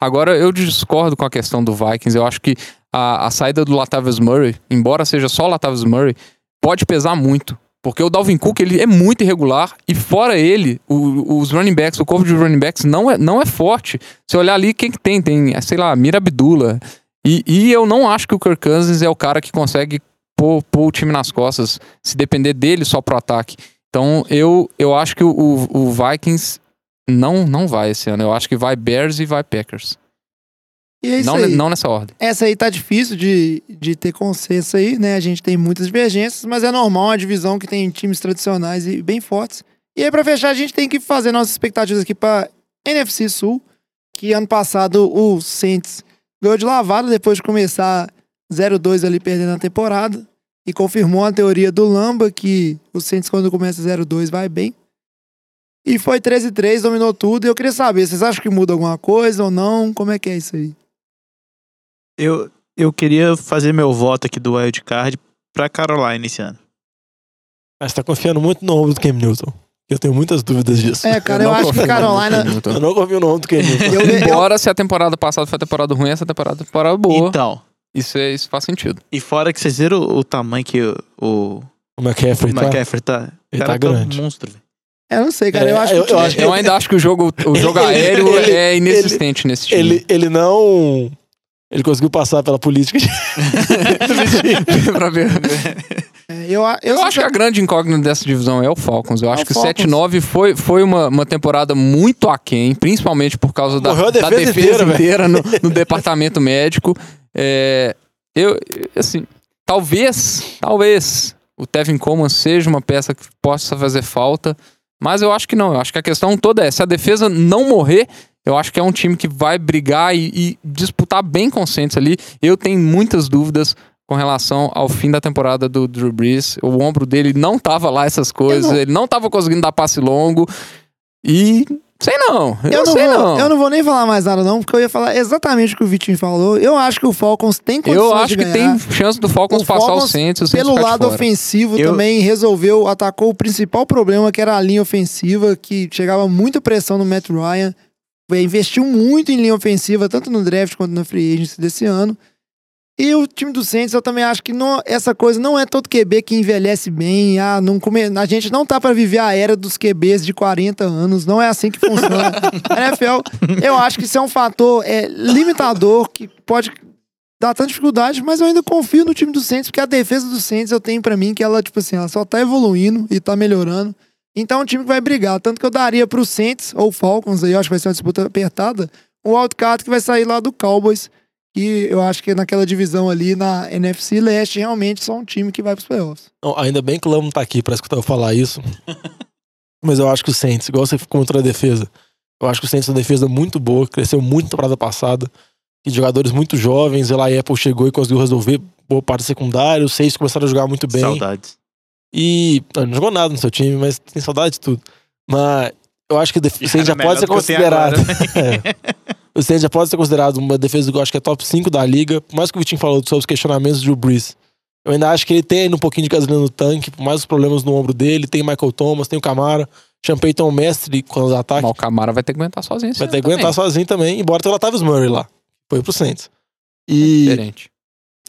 S6: Agora, eu discordo com a questão do Vikings. Eu acho que a, a saída do Latavius Murray, embora seja só Latavius Murray, pode pesar muito. Porque o Dalvin Cook, ele é muito irregular. E fora ele, o- os running backs, o corpo de running backs não é, não é forte. Se olhar ali, quem que tem? Tem, sei lá, Mira Abdullah. E, e eu não acho que o Kirk Cousins é o cara que consegue pôr, pôr o time nas costas, se depender dele só pro ataque. Então, eu, eu acho que o, o, o Vikings não, não vai esse ano. Eu acho que vai Bears e vai Packers.
S3: É
S6: Não,
S3: aí.
S6: não nessa ordem.
S3: Essa aí tá difícil de, de ter consenso aí, né? A gente tem muitas divergências, mas é normal, é uma divisão que tem times tradicionais e bem fortes. E aí, pra fechar, a gente tem que fazer nossas expectativas aqui pra NFC Sul, que ano passado o Saints ganhou de lavada depois de começar 0-2 ali perdendo a temporada. E confirmou a teoria do Lamba que o Saints, quando começa 0-2, vai bem. E foi 13-3, dominou tudo. E eu queria saber, vocês acham que muda alguma coisa ou não? Como é que é isso aí?
S7: Eu, eu queria fazer meu voto aqui do Wild Card pra Carolina esse ano.
S5: Mas tá confiando muito no ombro do Cam Newton. Eu tenho muitas dúvidas disso.
S3: É, cara, eu,
S6: não
S3: acho que Carolina.
S5: Eu não confio no ombro do.
S3: Eu, eu,
S6: Embora se a temporada passada foi a temporada ruim, essa temporada é a temporada boa.
S7: Então,
S6: Isso, é, isso faz sentido.
S7: e fora que vocês viram o, o tamanho que o, o,
S5: O McCaffrey
S7: o
S5: tá...
S7: McCaffrey tá.
S5: Ele
S7: o cara
S5: tá grande.
S7: um monstro, velho.
S3: eu não sei, cara. Eu
S5: É,
S3: acho
S5: eu-
S3: que.
S5: eu acho
S6: Eu ainda acho que o jogo, o jogo
S5: Ele-
S6: aéreo
S5: ele-
S6: é inexistente nesse time.
S5: Ele, ele não... Ele conseguiu passar pela política de...
S6: Pra ver.
S3: É, eu, a-
S6: Eu acho que a grande incógnita dessa divisão é o Falcons. Eu acho
S3: o
S6: que o
S3: Falcons.
S6: 7-9 foi, foi uma, uma temporada muito aquém, principalmente por causa da,
S5: Morreu a
S6: da
S5: defesa
S6: defesa
S5: inteira,
S6: inteira, no, no departamento médico. É, eu, assim, talvez, talvez o Tevin Coleman seja uma peça que possa fazer falta, mas eu acho que não. Eu acho que a questão toda é, se a defesa não morrer, eu acho que é um time que vai brigar e, e disputar bem com o Saints ali. Eu tenho muitas dúvidas com relação ao fim da temporada do Drew Brees. O ombro dele não tava lá essas coisas,
S3: não-
S6: ele não tava conseguindo dar passe longo. E sei não, eu,
S3: Eu não,
S6: sei
S3: vou,
S6: não.
S3: eu não vou nem falar mais nada, não, porque eu ia falar exatamente o que o Vitinho falou. Eu acho que o Falcons tem condições
S6: Eu acho
S3: de
S6: que tem chance do Falcons
S3: O
S6: passar o
S3: Falcons,
S6: Saints, o Saints
S3: Pelo lado ofensivo
S7: Eu-
S3: também resolveu, atacou o principal problema, que era a linha ofensiva, que chegava muita pressão no Matt Ryan. Investiu muito em linha ofensiva, tanto no draft quanto na free agency desse ano. E o time do Saints, eu também acho que não- essa coisa não é todo QB que envelhece bem. Ah, não come, a gente não tá pra viver a era dos QBs de 40 anos. Não é assim que funciona. NFL, eu acho que isso é um fator é, limitador que pode dar tanta dificuldade, mas eu ainda confio no time do Saints, porque a defesa do Saints eu tenho pra mim que ela, tipo assim, ela só tá evoluindo e tá melhorando. Então é um time que vai brigar. Tanto que eu daria pro Saints ou Falcons, aí eu acho que vai ser uma disputa apertada, um wildcard que vai sair lá do Cowboys. Que eu acho que naquela divisão ali na NFC Leste, realmente só um time que vai pros playoffs.
S5: Não, ainda bem que o Lamo tá aqui pra escutar eu falar isso. Mas eu acho que o Saints, igual você comentou na defesa, eu acho que o Saints é uma defesa muito boa, cresceu muito na temporada passada. E jogadores muito jovens, lá a Apple chegou e conseguiu resolver boa parte secundária. Os seis começaram a jogar muito bem.
S7: Saudades.
S5: E ah, não jogou nada no seu time, mas tem saudade de tudo. Mas eu acho que o Saints já pode ser considerado.
S7: agora.
S5: É. O Saints já pode ser considerado uma defesa que eu acho que é top 5 da liga. Por mais que o Vitinho falou sobre os questionamentos do Brees. Eu ainda acho que ele tem ainda um pouquinho de gasolina no tanque, por mais os problemas no ombro dele. Tem o Michael Thomas, tem o Camara. Champeyton é um mestre com os ataques.
S6: Mas o Camara vai ter que aguentar sozinho.
S5: Vai ter que aguentar
S6: também.
S5: sozinho também, embora tenha o Latavius Murray lá. Foi pro Saints.
S6: É
S5: E.
S6: Diferente.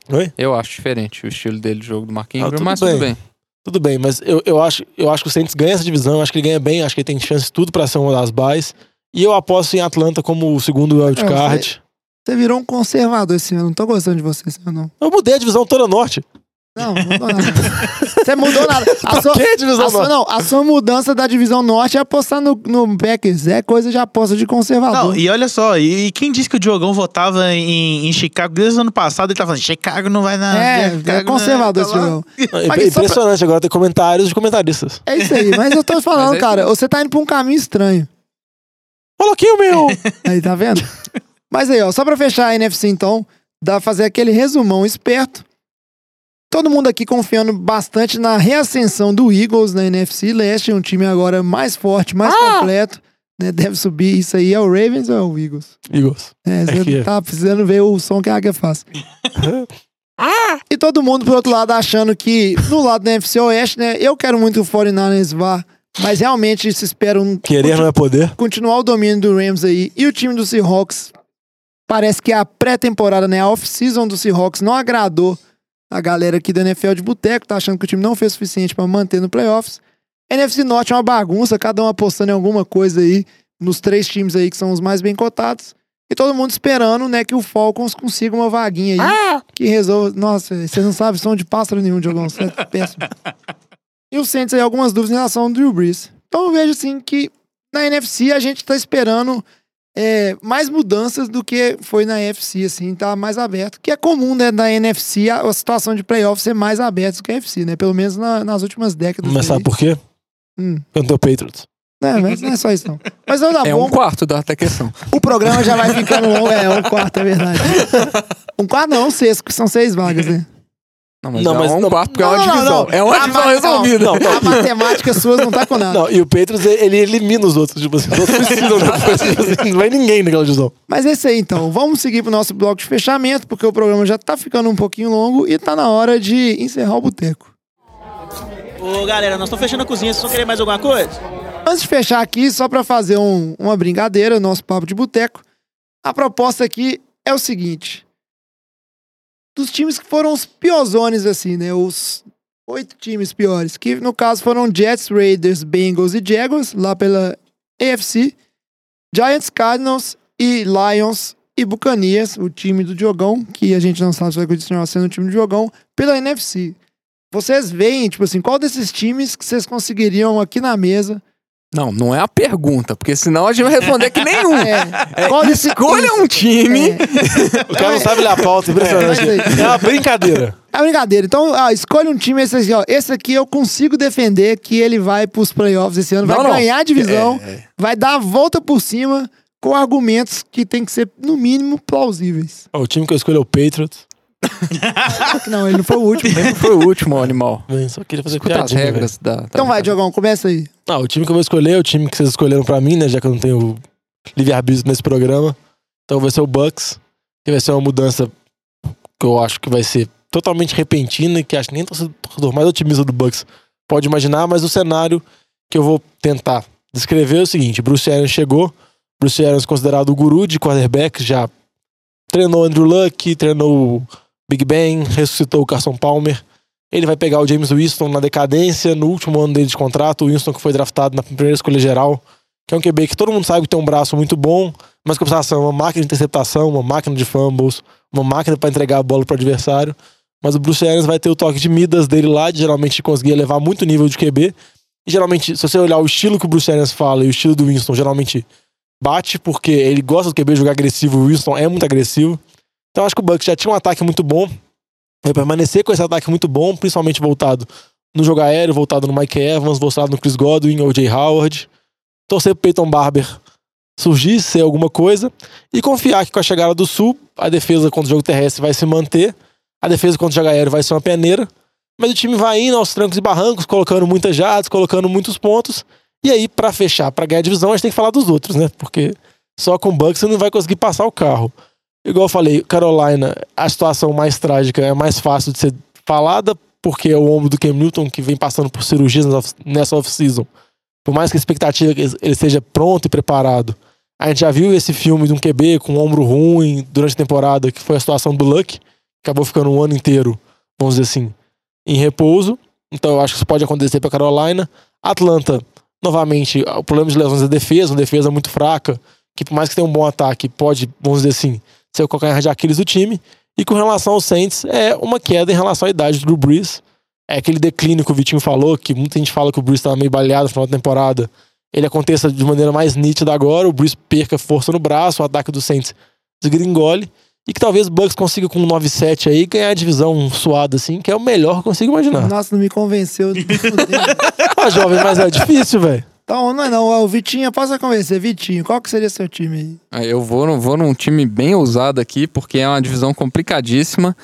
S5: Oi?
S6: Eu acho diferente o estilo dele de jogo do Marquinhos,
S5: Ah, tudo
S6: mas
S5: bem.
S6: tudo bem.
S5: Tudo bem, mas eu, eu, acho, eu acho que o Saints ganha essa divisão, eu acho que ele ganha bem, acho que ele tem chance de tudo pra ser uma das buys. E eu aposto em Atlanta como o segundo wildcard.
S3: Você virou um conservador esse ano. Não tô gostando de você esse ano, não.
S5: Eu mudei a divisão toda norte.
S3: Não, não mudou nada. Você mudou nada. A sua,
S5: Que a divisão
S3: a sua-
S5: norte?
S3: não, a sua mudança da divisão norte é apostar no, no Packers. É coisa de aposta de conservador.
S7: Não, e olha só, e, e quem disse que o Diogão votava em, em Chicago desde o ano passado? Ele tava falando, Chicago não vai na.
S3: É,
S7: Chicago
S3: é
S7: não
S3: conservador
S7: tá
S3: esse
S7: lá."
S3: jogão.
S5: É
S3: Mas só
S5: impressionante agora ter comentários de comentaristas.
S3: É isso aí, mas eu tô falando,
S6: é
S3: cara, você tá indo pra um caminho estranho.
S5: Coloquei o meu!
S3: Aí, tá vendo? Mas aí, ó, só pra fechar a NFC então, dá fazer aquele resumão esperto. Todo mundo aqui confiando bastante na reascensão do Eagles na NFC Leste, um time agora mais forte, mais completo. né? Deve subir isso aí. É o Ravens ou é o Eagles?
S5: Eagles.
S3: É,
S5: É
S3: você
S5: que é.
S3: tá precisando ver o som que a águia faz. e todo mundo, por outro lado, achando que no lado da NFC Oeste, né? Eu quero muito que o 49ers vá, mas realmente se espera um
S5: Querer não é poder.
S3: continuar o domínio do Rams aí. E o time do Seahawks, parece que a pré-temporada, né? A off-season do Seahawks não agradou a galera aqui da NFL de boteco, tá achando que o time não fez o suficiente pra manter no playoffs. NFC Norte é uma bagunça, cada um apostando em alguma coisa aí, nos três times aí que são os mais bem cotados. E todo mundo esperando, né, que o Falcons consiga uma vaguinha aí. Que resolva. Nossa, vocês não sabem som de pássaro nenhum, Diogão. Isso é péssimo. E o Saints aí, algumas dúvidas em relação ao Drew Brees. Então eu vejo assim que na NFC a gente tá esperando é, mais mudanças do que foi na NFC, assim, tá mais aberto. Que é comum, né, na NFC a, a situação de playoff ser mais aberta do que a NFC, né? Pelo menos na- nas últimas décadas.
S5: Mas
S3: aí.
S5: sabe por quê?
S3: Hum.
S5: Tenho Patriots.
S3: Não, mas não é só isso, não. Mas não dá
S6: É
S3: bom.
S6: um quarto da até questão.
S3: O programa já vai ficando longo. É, um quarto, é verdade. Um quarto não, um sexto, que são seis vagas, né?
S6: Não, mas,
S5: Não,
S6: é
S5: mas
S6: um
S5: não-
S6: quarto porque é uma
S3: Não, não,
S6: divisão.
S3: não.
S6: É uma
S3: A
S6: divisão resolvida.
S5: Não, não.
S3: A matemática sua não tá com nada.
S5: Não, e o Patriots, ele elimina os outros. Tipo assim, os outros precisam depois. Tipo assim, não vai ninguém naquela divisão.
S3: Mas é isso aí, então. Vamos seguir pro nosso bloco de fechamento, porque o programa já tá ficando um pouquinho longo e tá na hora de encerrar o boteco.
S8: Ô galera, nós estamos fechando a cozinha, vocês vão querer mais alguma coisa?
S3: Antes de fechar aqui, só pra fazer um- uma brincadeira, nosso papo de boteco, a proposta aqui é o seguinte: dos times que foram os piozones, assim, né? Os oito times piores, que no caso foram Jets, Raiders, Bengals e Jaguars, lá pela AFC, Giants, Cardinals e Lions e Buccaneers, o time do Diogão, que a gente não sabe se vai continuar sendo o time do Diogão, pela NFC. Vocês veem, tipo assim, qual desses times que vocês conseguiriam aqui na mesa
S6: Não, não é a pergunta, porque senão a gente vai responder que nenhum.
S3: É, qual desse
S6: Escolha um time.
S3: É,
S5: O cara não sabe ler a pauta, impressionante.
S3: É, aí-
S5: É uma brincadeira.
S3: é brincadeira. Então, ah, escolhe um time esse aqui, ó. Esse aqui eu consigo defender que ele vai pros playoffs esse ano, vai
S6: Não, não.
S3: ganhar a divisão,
S6: É, é.
S3: vai dar a volta por cima com argumentos que tem que ser, no mínimo, plausíveis.
S5: Ó, O time que eu escolhi é o Patriots.
S3: Não, ele não foi o último.
S6: Sempre foi o último animal.
S5: Bem, só queria fazer
S6: Escuta as
S5: piadinha,
S6: regras da, da-
S3: Então vai, Diogão, começa aí.
S5: Ah, o time que eu vou escolher é o time que vocês escolheram pra mim, né? Já que eu não tenho livre-arbítrio nesse programa. Então vai ser o Bucks. Que vai ser uma mudança que eu acho que vai ser totalmente repentina e que acho que nem o torcedor mais otimista do Bucks pode imaginar, mas o cenário que eu vou tentar descrever é o seguinte: Bruce Arians chegou, Bruce Arians considerado o guru de quarterback, já treinou Andrew Luck, treinou o Big Ben, ressuscitou o Carson Palmer. Ele vai pegar o James Winston na decadência, no último ano dele de contrato, o Winston que foi draftado na primeira escolha geral, que é um QB que todo mundo sabe que tem um braço muito bom, mas que a é uma máquina de interceptação, uma máquina de fumbles, uma máquina para entregar a bola para o adversário. Mas o Bruce Arians vai ter o toque de Midas dele lá, de geralmente conseguir elevar muito nível de QB. E geralmente, se você olhar o estilo que o Bruce Arians fala e o estilo do Winston, geralmente bate, porque ele gosta do QB jogar agressivo, o Winston é muito agressivo. Então acho que o Bucks já tinha um ataque muito bom, vai permanecer com esse ataque muito bom, principalmente voltado no jogo aéreo, voltado no Mike Evans, voltado no Chris Godwin Jay Howard. Torcer pro Peyton Barber surgir, ser alguma coisa, e confiar que com a chegada do Sul, a defesa contra o jogo terrestre vai se manter, a defesa contra o jogo aéreo vai ser uma peneira, mas o time vai indo aos trancos e barrancos, colocando muitas jardas, colocando muitos pontos, e aí, pra fechar, pra ganhar a divisão, a gente tem que falar dos outros, né? Porque só com o Bucks você não vai conseguir passar o carro. Igual eu falei, Carolina, a situação mais trágica é mais fácil de ser falada, porque é o ombro do Cam Newton que vem passando por cirurgias nessa off- nessa off-season. Por mais que a expectativa é que ele esteja pronto e preparado. A gente já viu esse filme de um QB com um ombro ruim durante a temporada, que foi a situação do Luck, acabou ficando um ano inteiro, vamos dizer assim, em repouso. Então eu acho que isso pode acontecer para Carolina. Atlanta, novamente, o problema de lesões da defesa, uma defesa muito fraca, que por mais que tenha um bom ataque, pode, vamos dizer assim, ser o calcanhar de Aquiles do time. E com relação ao Saints, é uma queda em relação à idade do Drew Brees. É aquele declínio que o Vitinho falou, que muita gente fala que o Brees estava meio baleado no final da temporada. Ele aconteça de maneira mais nítida agora, o Brees perca força no braço, o ataque do Saints desgringole. E que talvez o Bucks consiga com um 9-7 aí ganhar a divisão suada assim, que é o melhor que eu consigo imaginar.
S3: Nossa, não me convenceu.
S5: Ah, jovem, mas é difícil, velho.
S3: Então, não é não. O Vitinho, posso convencer. Vitinho, qual que seria seu time aí?
S6: Aí Eu vou, num- vou num time bem ousado aqui, porque é uma divisão complicadíssima.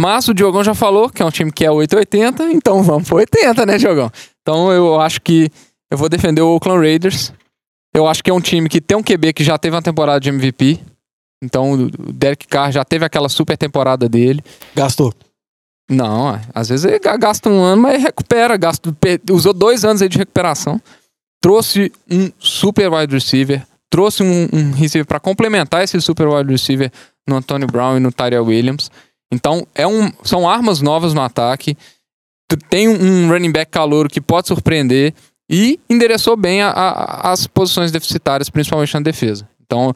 S6: Mas o Diogão já falou que é um time que é 880, então vamos pro 80, né, Diogão? Então eu acho que eu vou defender o Oakland Raiders. Eu acho que é um time que tem um QB que já teve uma temporada de MVP. Então o Derek Carr já teve aquela super temporada dele.
S5: Gastou.
S6: Não, às vezes ele ga- gasta um ano, mas recupera. Gasta, usou dois anos aí de recuperação. Trouxe um super wide receiver. Trouxe um, um receiver para complementar esse super wide receiver no Antonio Brown e no Tyrell Williams. Então, é um, são armas novas no ataque. Tem um running back calouro que pode surpreender. E endereçou bem a- a- as posições deficitárias, principalmente na defesa. Então,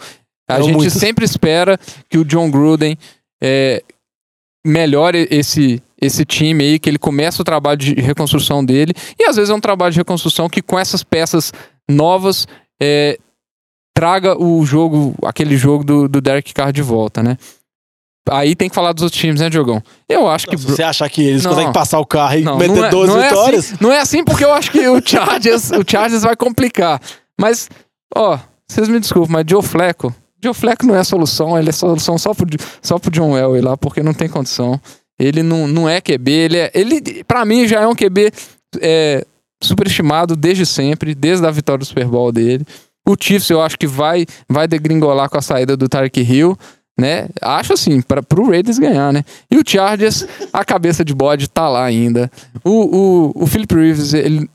S6: a
S5: Eram
S6: gente sempre espera que o John Gruden é, melhore esse, esse time aí, que ele comece o trabalho de reconstrução dele. E às vezes é um trabalho de reconstrução que com essas peças novas é, traga o jogo, aquele jogo do, do Derek Carr de volta, né? Aí tem que falar dos outros times, né, Diogão? Eu acho que.
S5: Se você achar que eles
S6: Não.
S5: conseguem passar o carro e
S6: Não,
S5: meter
S6: não é,
S5: 12
S6: não é
S5: vitórias,
S6: assim, não é assim porque eu acho que o Chargers, o Chargers vai complicar. Mas, ó, vocês me desculpem, mas Joe Fleco, Joe Fleco não é a solução, ele é solução só pro, só pro John Elway lá, porque não tem condição. Ele não, não é QB, ele é. Ele, pra mim, já é um QB é, superestimado desde sempre, desde a vitória do Super Bowl dele. O Chiefs eu acho que vai, vai degringolar com a saída do Tarek Hill, né? Acho assim, para pro Raiders ganhar, né? E o Chargers, a cabeça de bode tá lá ainda. O, o, o Philip Rivers, ele.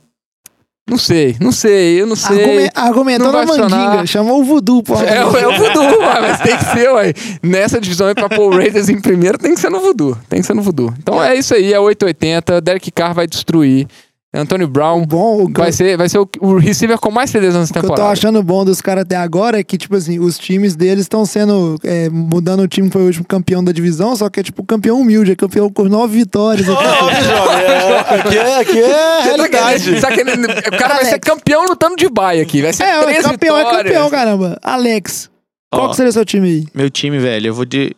S6: Não sei, não sei, eu não sei.
S3: Argume- argumentou
S6: Não
S3: mandinga.
S6: funcionar.
S3: Chamou o voodoo, pô.
S6: É, o- é o voodoo, ué, mas tem que ser, ué. Nessa divisão aí pra pôr o Raiders em primeiro, tem que ser no voodoo. Tem que ser no voodoo. Então é isso aí, é 880. Derek Carr vai destruir. Antônio Brown
S3: Bom, o que,
S6: vai
S3: eu,
S6: ser, vai ser o, o receiver com mais CDs nessa
S3: o que eu tô
S6: temporada.
S3: achando bom dos caras até agora é que, tipo assim, os times deles estão sendo. é, mudando o time que foi o último campeão da divisão, só que é tipo campeão humilde, é campeão com nove vitórias.
S5: Jovem, é, aqui é, aqui é
S6: tá
S5: realidade.
S6: querendo- tá querendo- o cara vai ser
S3: Alex.
S6: campeão lutando de baia aqui. Vai ser
S3: é,
S6: três
S3: é campeão, é
S6: vitórias.
S3: campeão, caramba. Alex, qual
S7: Ó.
S3: que seria o seu time aí?
S7: Meu time, velho, eu vou de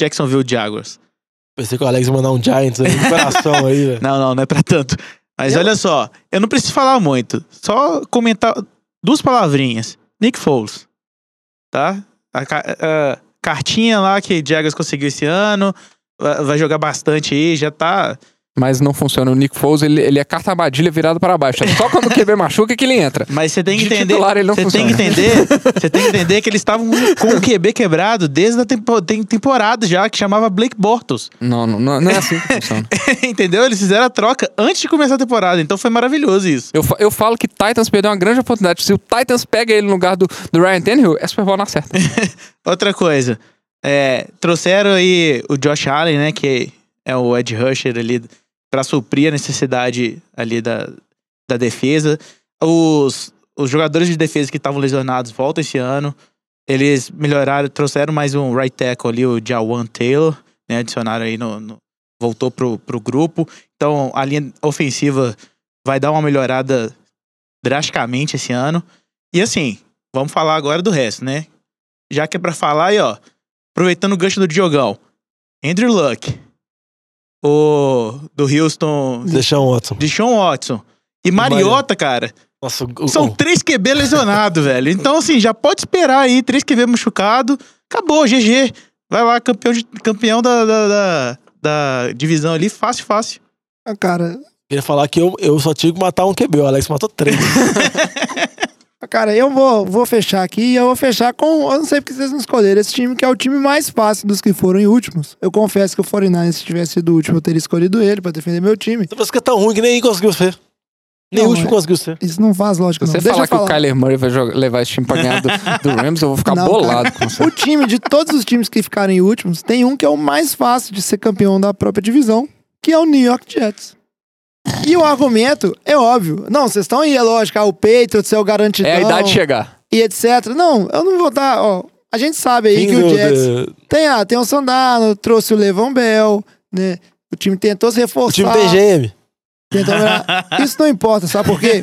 S7: Jacksonville Jaguars.
S5: Pensei que o Alex ia mandar um Giants aí no coração aí, velho.
S7: Não, não, não é pra tanto. Mas olha só, eu não preciso falar muito. Só comentar duas palavrinhas. Nick Foles. Tá? A, ca- a cartinha lá que Jaguars conseguiu esse ano. va- Vai jogar bastante aí, já tá.
S6: Mas não funciona. O Nick Foles, ele, ele é carta armadilha virada para baixo. É Só quando o QB machuca que ele entra.
S7: Mas você tem que
S6: De
S7: entender.
S6: titular ele não
S7: Você tem
S6: funciona.
S7: que entender. Você tem que entender que eles estavam com o QB quebrado desde a tempo, tem temporada já, que chamava Blake Bortles.
S6: Não, não, não é assim que funciona.
S7: Entendeu? Eles fizeram a troca antes de começar a temporada. Então foi maravilhoso isso.
S6: Eu, eu falo que Titans perdeu uma grande oportunidade. Se o Titans pega ele no lugar do, do Ryan Tannehill, é Super Bowl na certa.
S7: Outra coisa. é, trouxeram aí o Josh Allen, né? Que é o Ed Rusher ali pra suprir a necessidade ali da, da defesa. Os, os jogadores de defesa que estavam lesionados voltam esse ano. Eles melhoraram, trouxeram mais um right tackle ali, o Jawan Taylor, né? Adicionaram aí no. no- voltou pro, pro grupo. Então a linha ofensiva vai dar uma melhorada drasticamente esse ano. E assim, vamos falar agora do resto, né? Já que é pra falar aí, ó. Aproveitando o gancho do Diogão. Andrew Luck. O do Houston.
S5: Deixa um Watson.
S7: De Sean Watson. E Mariota, cara.
S5: Nossa, o,
S7: São três QB lesionados, velho. Então, assim, já pode esperar aí. Três QB machucado. Acabou, GG. Vai lá, campeão, de- campeão da, da, da, da divisão ali. Fácil, fácil.
S3: Ah, Cara,
S5: queria falar que eu, eu só tinha que matar um QB. O Alex matou três.
S3: Cara, eu vou, vou fechar aqui e eu vou fechar com. Eu não sei porque vocês não escolheram esse time, que é o time mais fácil dos que foram em últimos. Eu confesso que o 49 se tivesse sido o último, eu teria escolhido ele pra defender meu time.
S5: Você que é tão ruim que nem conseguiu ser. Nem
S3: Não,
S5: o último
S3: é-
S5: conseguiu ser.
S3: Isso não faz lógica,
S6: Se
S3: não.
S6: você
S3: Deixa
S6: falar
S3: eu
S6: que o
S3: falar.
S6: Kyler Murray vai jogar- levar esse time pra ganhar do, do Rams, eu vou ficar
S3: Não,
S6: bolado com você.
S3: O time de todos os times que ficaram em últimos, tem um que é o mais fácil de ser campeão da própria divisão, que é o New York Jets. E o argumento é óbvio. Não, vocês estão aí, é lógico, ah, o Patriots é o garantidão.
S6: É a idade de chegar.
S3: E etc. Não, eu não vou dar, ó. A gente sabe aí
S5: Fim
S3: que o Jets tem, ah, tem o Sandano, trouxe o Levon Bell, né? O time tentou se
S5: O
S3: reforçar.
S5: time tem GM.
S3: tentou melhorar. Isso não importa, sabe por quê?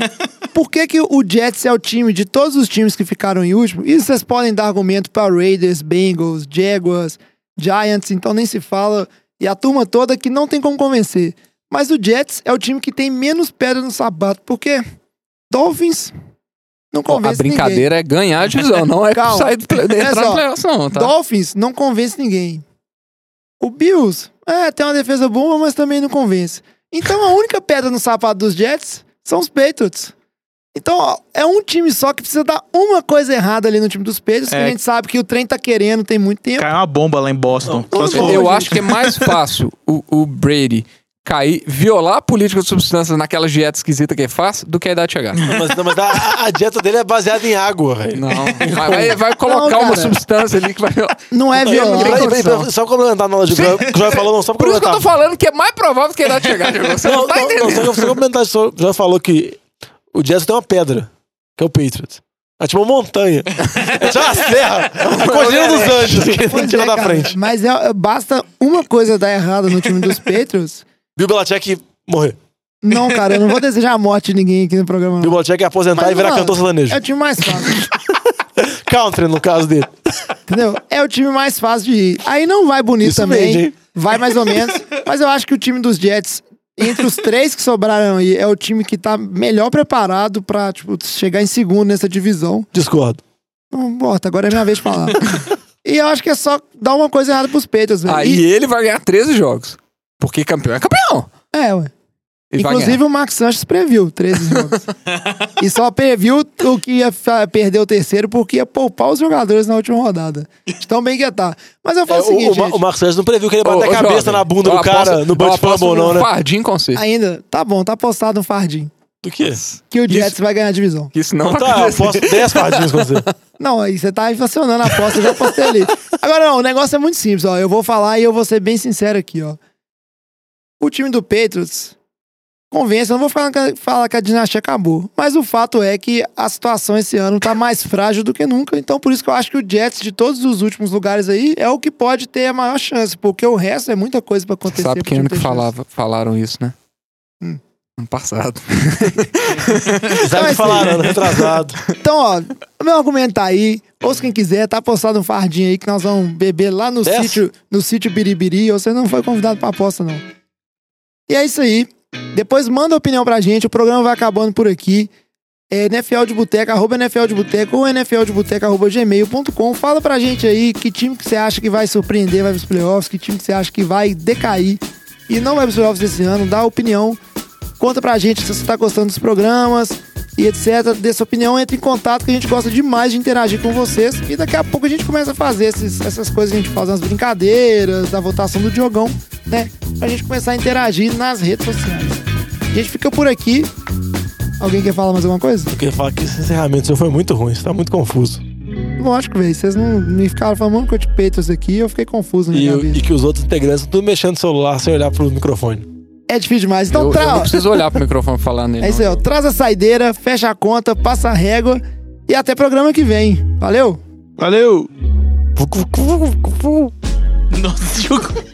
S3: Por que, que o Jets é o time de todos os times que ficaram em último? Isso vocês podem dar argumento para Raiders, Bengals, Jaguars, Giants, então nem se fala. E a turma toda que não tem como convencer. Mas o Jets é o time que tem menos pedra no sapato. Por quê? Dolphins, não convence
S6: a brincadeira é ganhar a divisão, não é
S3: Calma.
S6: sair do play,
S3: Olha
S6: entrar
S3: só.
S6: no playoffs, não,
S3: ninguém.
S6: tá?
S3: Dolphins não convence ninguém. O Bills, é, tem uma defesa boa, mas também não convence. Então a única pedra no sapato dos Jets são os Patriots. Então, ó, é um time só que precisa dar uma coisa errada ali no time dos Patriots, que
S7: É.
S3: a gente sabe que o trem tá querendo tem muito tempo.
S7: Caiu uma bomba lá em Boston. Só se for-
S6: Eu acho que é mais fácil o, o Brady cair, violar a política de substâncias naquela dieta esquisita que ele faz, do que a idade chegar.
S5: Não, mas, não, mas a, a dieta dele é baseada em água, velho.
S6: Não, vai, vai, colocar
S3: Não,
S6: uma substância ali que vai violar.
S3: Não é violar.
S5: peraí, peraí, peraí, Só complementar a analogia que o Joel falou, não, só
S6: Por isso que eu tô falando que é mais provável que a idade chegar, Diego. Você não,
S5: Não,
S6: tá
S5: não,
S6: entendendo.
S5: não, só, só complementar, o Joel falou que o Jets tem uma pedra, que é o Patriots. É tipo uma montanha. É tipo uma serra. A Cordilheira dos Anjos, que tirar
S3: é,
S5: da frente.
S3: Mas é- basta uma coisa dar errada no time dos Patriots.
S5: Bill Belichick morrer.
S3: Não, cara, eu não vou desejar a morte de ninguém aqui no programa.
S5: Bill
S3: Não.
S5: Belichick aposentar
S3: Mas,
S5: e virar
S3: mano,
S5: cantor sertanejo.
S3: É o time mais fácil,
S5: Country, no caso dele.
S3: entendeu? É o time mais fácil de ir. Aí não vai bonito
S5: Isso
S3: também.
S5: hein?
S3: vai mais ou menos. Mas eu acho que o time dos Jets, entre os três que sobraram aí, é o time que tá melhor preparado pra, tipo, chegar em segundo nessa divisão.
S5: Discordo.
S3: Não importa, agora é minha vez de falar. e eu acho que é só dar uma coisa errada pros Patriots, velho.
S6: Aí ele vai ganhar 13 jogos. Porque campeão é campeão.
S3: É, ué.
S6: Ele
S3: Inclusive o Max Sanches previu 13 jogos. e só previu o que ia perder o terceiro porque ia poupar os jogadores na última rodada. Tão bem que ia tá. Mas eu
S5: É,
S3: falo o
S5: o,
S3: seguinte,
S5: o,
S3: gente,
S5: o Marcos Sérgio não previu que ele ia bater a cabeça
S6: jovem,
S5: na bunda do cara no Bud
S6: aposto
S5: Fumble, não,
S6: um
S5: né?
S6: fardinho com você.
S3: ainda, tá bom, tá postado um fardinho.
S5: Do quê?
S3: Que o Jets vai ganhar a divisão.
S6: Isso não
S5: Não, tá, eu posto 10 fardinhos com você.
S3: Não, aí você tá inflacionando a aposta, eu já postei ali. Agora não, o negócio é muito simples, ó. Eu vou falar e eu vou ser bem sincero aqui, ó. O time do Patriots convence, eu não vou falar que, falar que a dinastia acabou. Mas o fato é que a situação esse ano tá mais frágil do que nunca. Então, por isso que eu acho que o Jets, de todos os últimos lugares aí, é o que pode ter a maior chance. Porque o resto é muita coisa pra acontecer.
S6: Sabe
S3: pro
S6: quem ano que falava, falaram isso, né?
S3: Hum.
S6: Ano passado.
S5: Sabe o que falaram, ano retrasado.
S3: Então, ó, o meu argumento tá aí. Ou se quem quiser, tá postado um fardinho aí que nós vamos beber lá no
S5: Dessa?
S3: sítio, no sítio Biribiri. Ou você não foi convidado pra aposta, não. E é isso aí. Depois manda opinião pra gente. O programa vai acabando por aqui. É NFL de Boteca, arroba NFL de Boteca ou NFL de Boteca, arroba gmail.com. Fala pra gente aí que time que você acha que vai surpreender, vai pros playoffs, que time que você acha que vai decair e não vai pros playoffs esse ano. Dá opinião. Conta pra gente se você tá gostando dos programas e etc. Dê sua opinião, entre em contato que a gente gosta demais de interagir com vocês. E daqui a pouco a gente começa a fazer esses- essas coisas que a gente faz, as brincadeiras, da votação do Diogão, né? Pra gente começar a interagir nas redes sociais. A gente fica por aqui. Alguém quer falar mais alguma coisa?
S5: Eu queria falar que esse encerramento seu foi muito ruim, você tá muito confuso.
S3: Lógico, velho. Vocês não me ficaram falando que eu te peito isso aqui eu fiquei confuso na
S5: E, eu- e que os outros integrantes estão tudo mexendo no celular sem olhar pro microfone.
S3: É difícil demais. Então,
S6: eu, eu
S3: tra...
S6: não preciso olhar pro microfone pra falar nele.
S3: é isso aí, ó. Traz a saideira, fecha a conta, passa a régua e até programa que vem. Valeu!
S7: Valeu! Nossa, Diogo.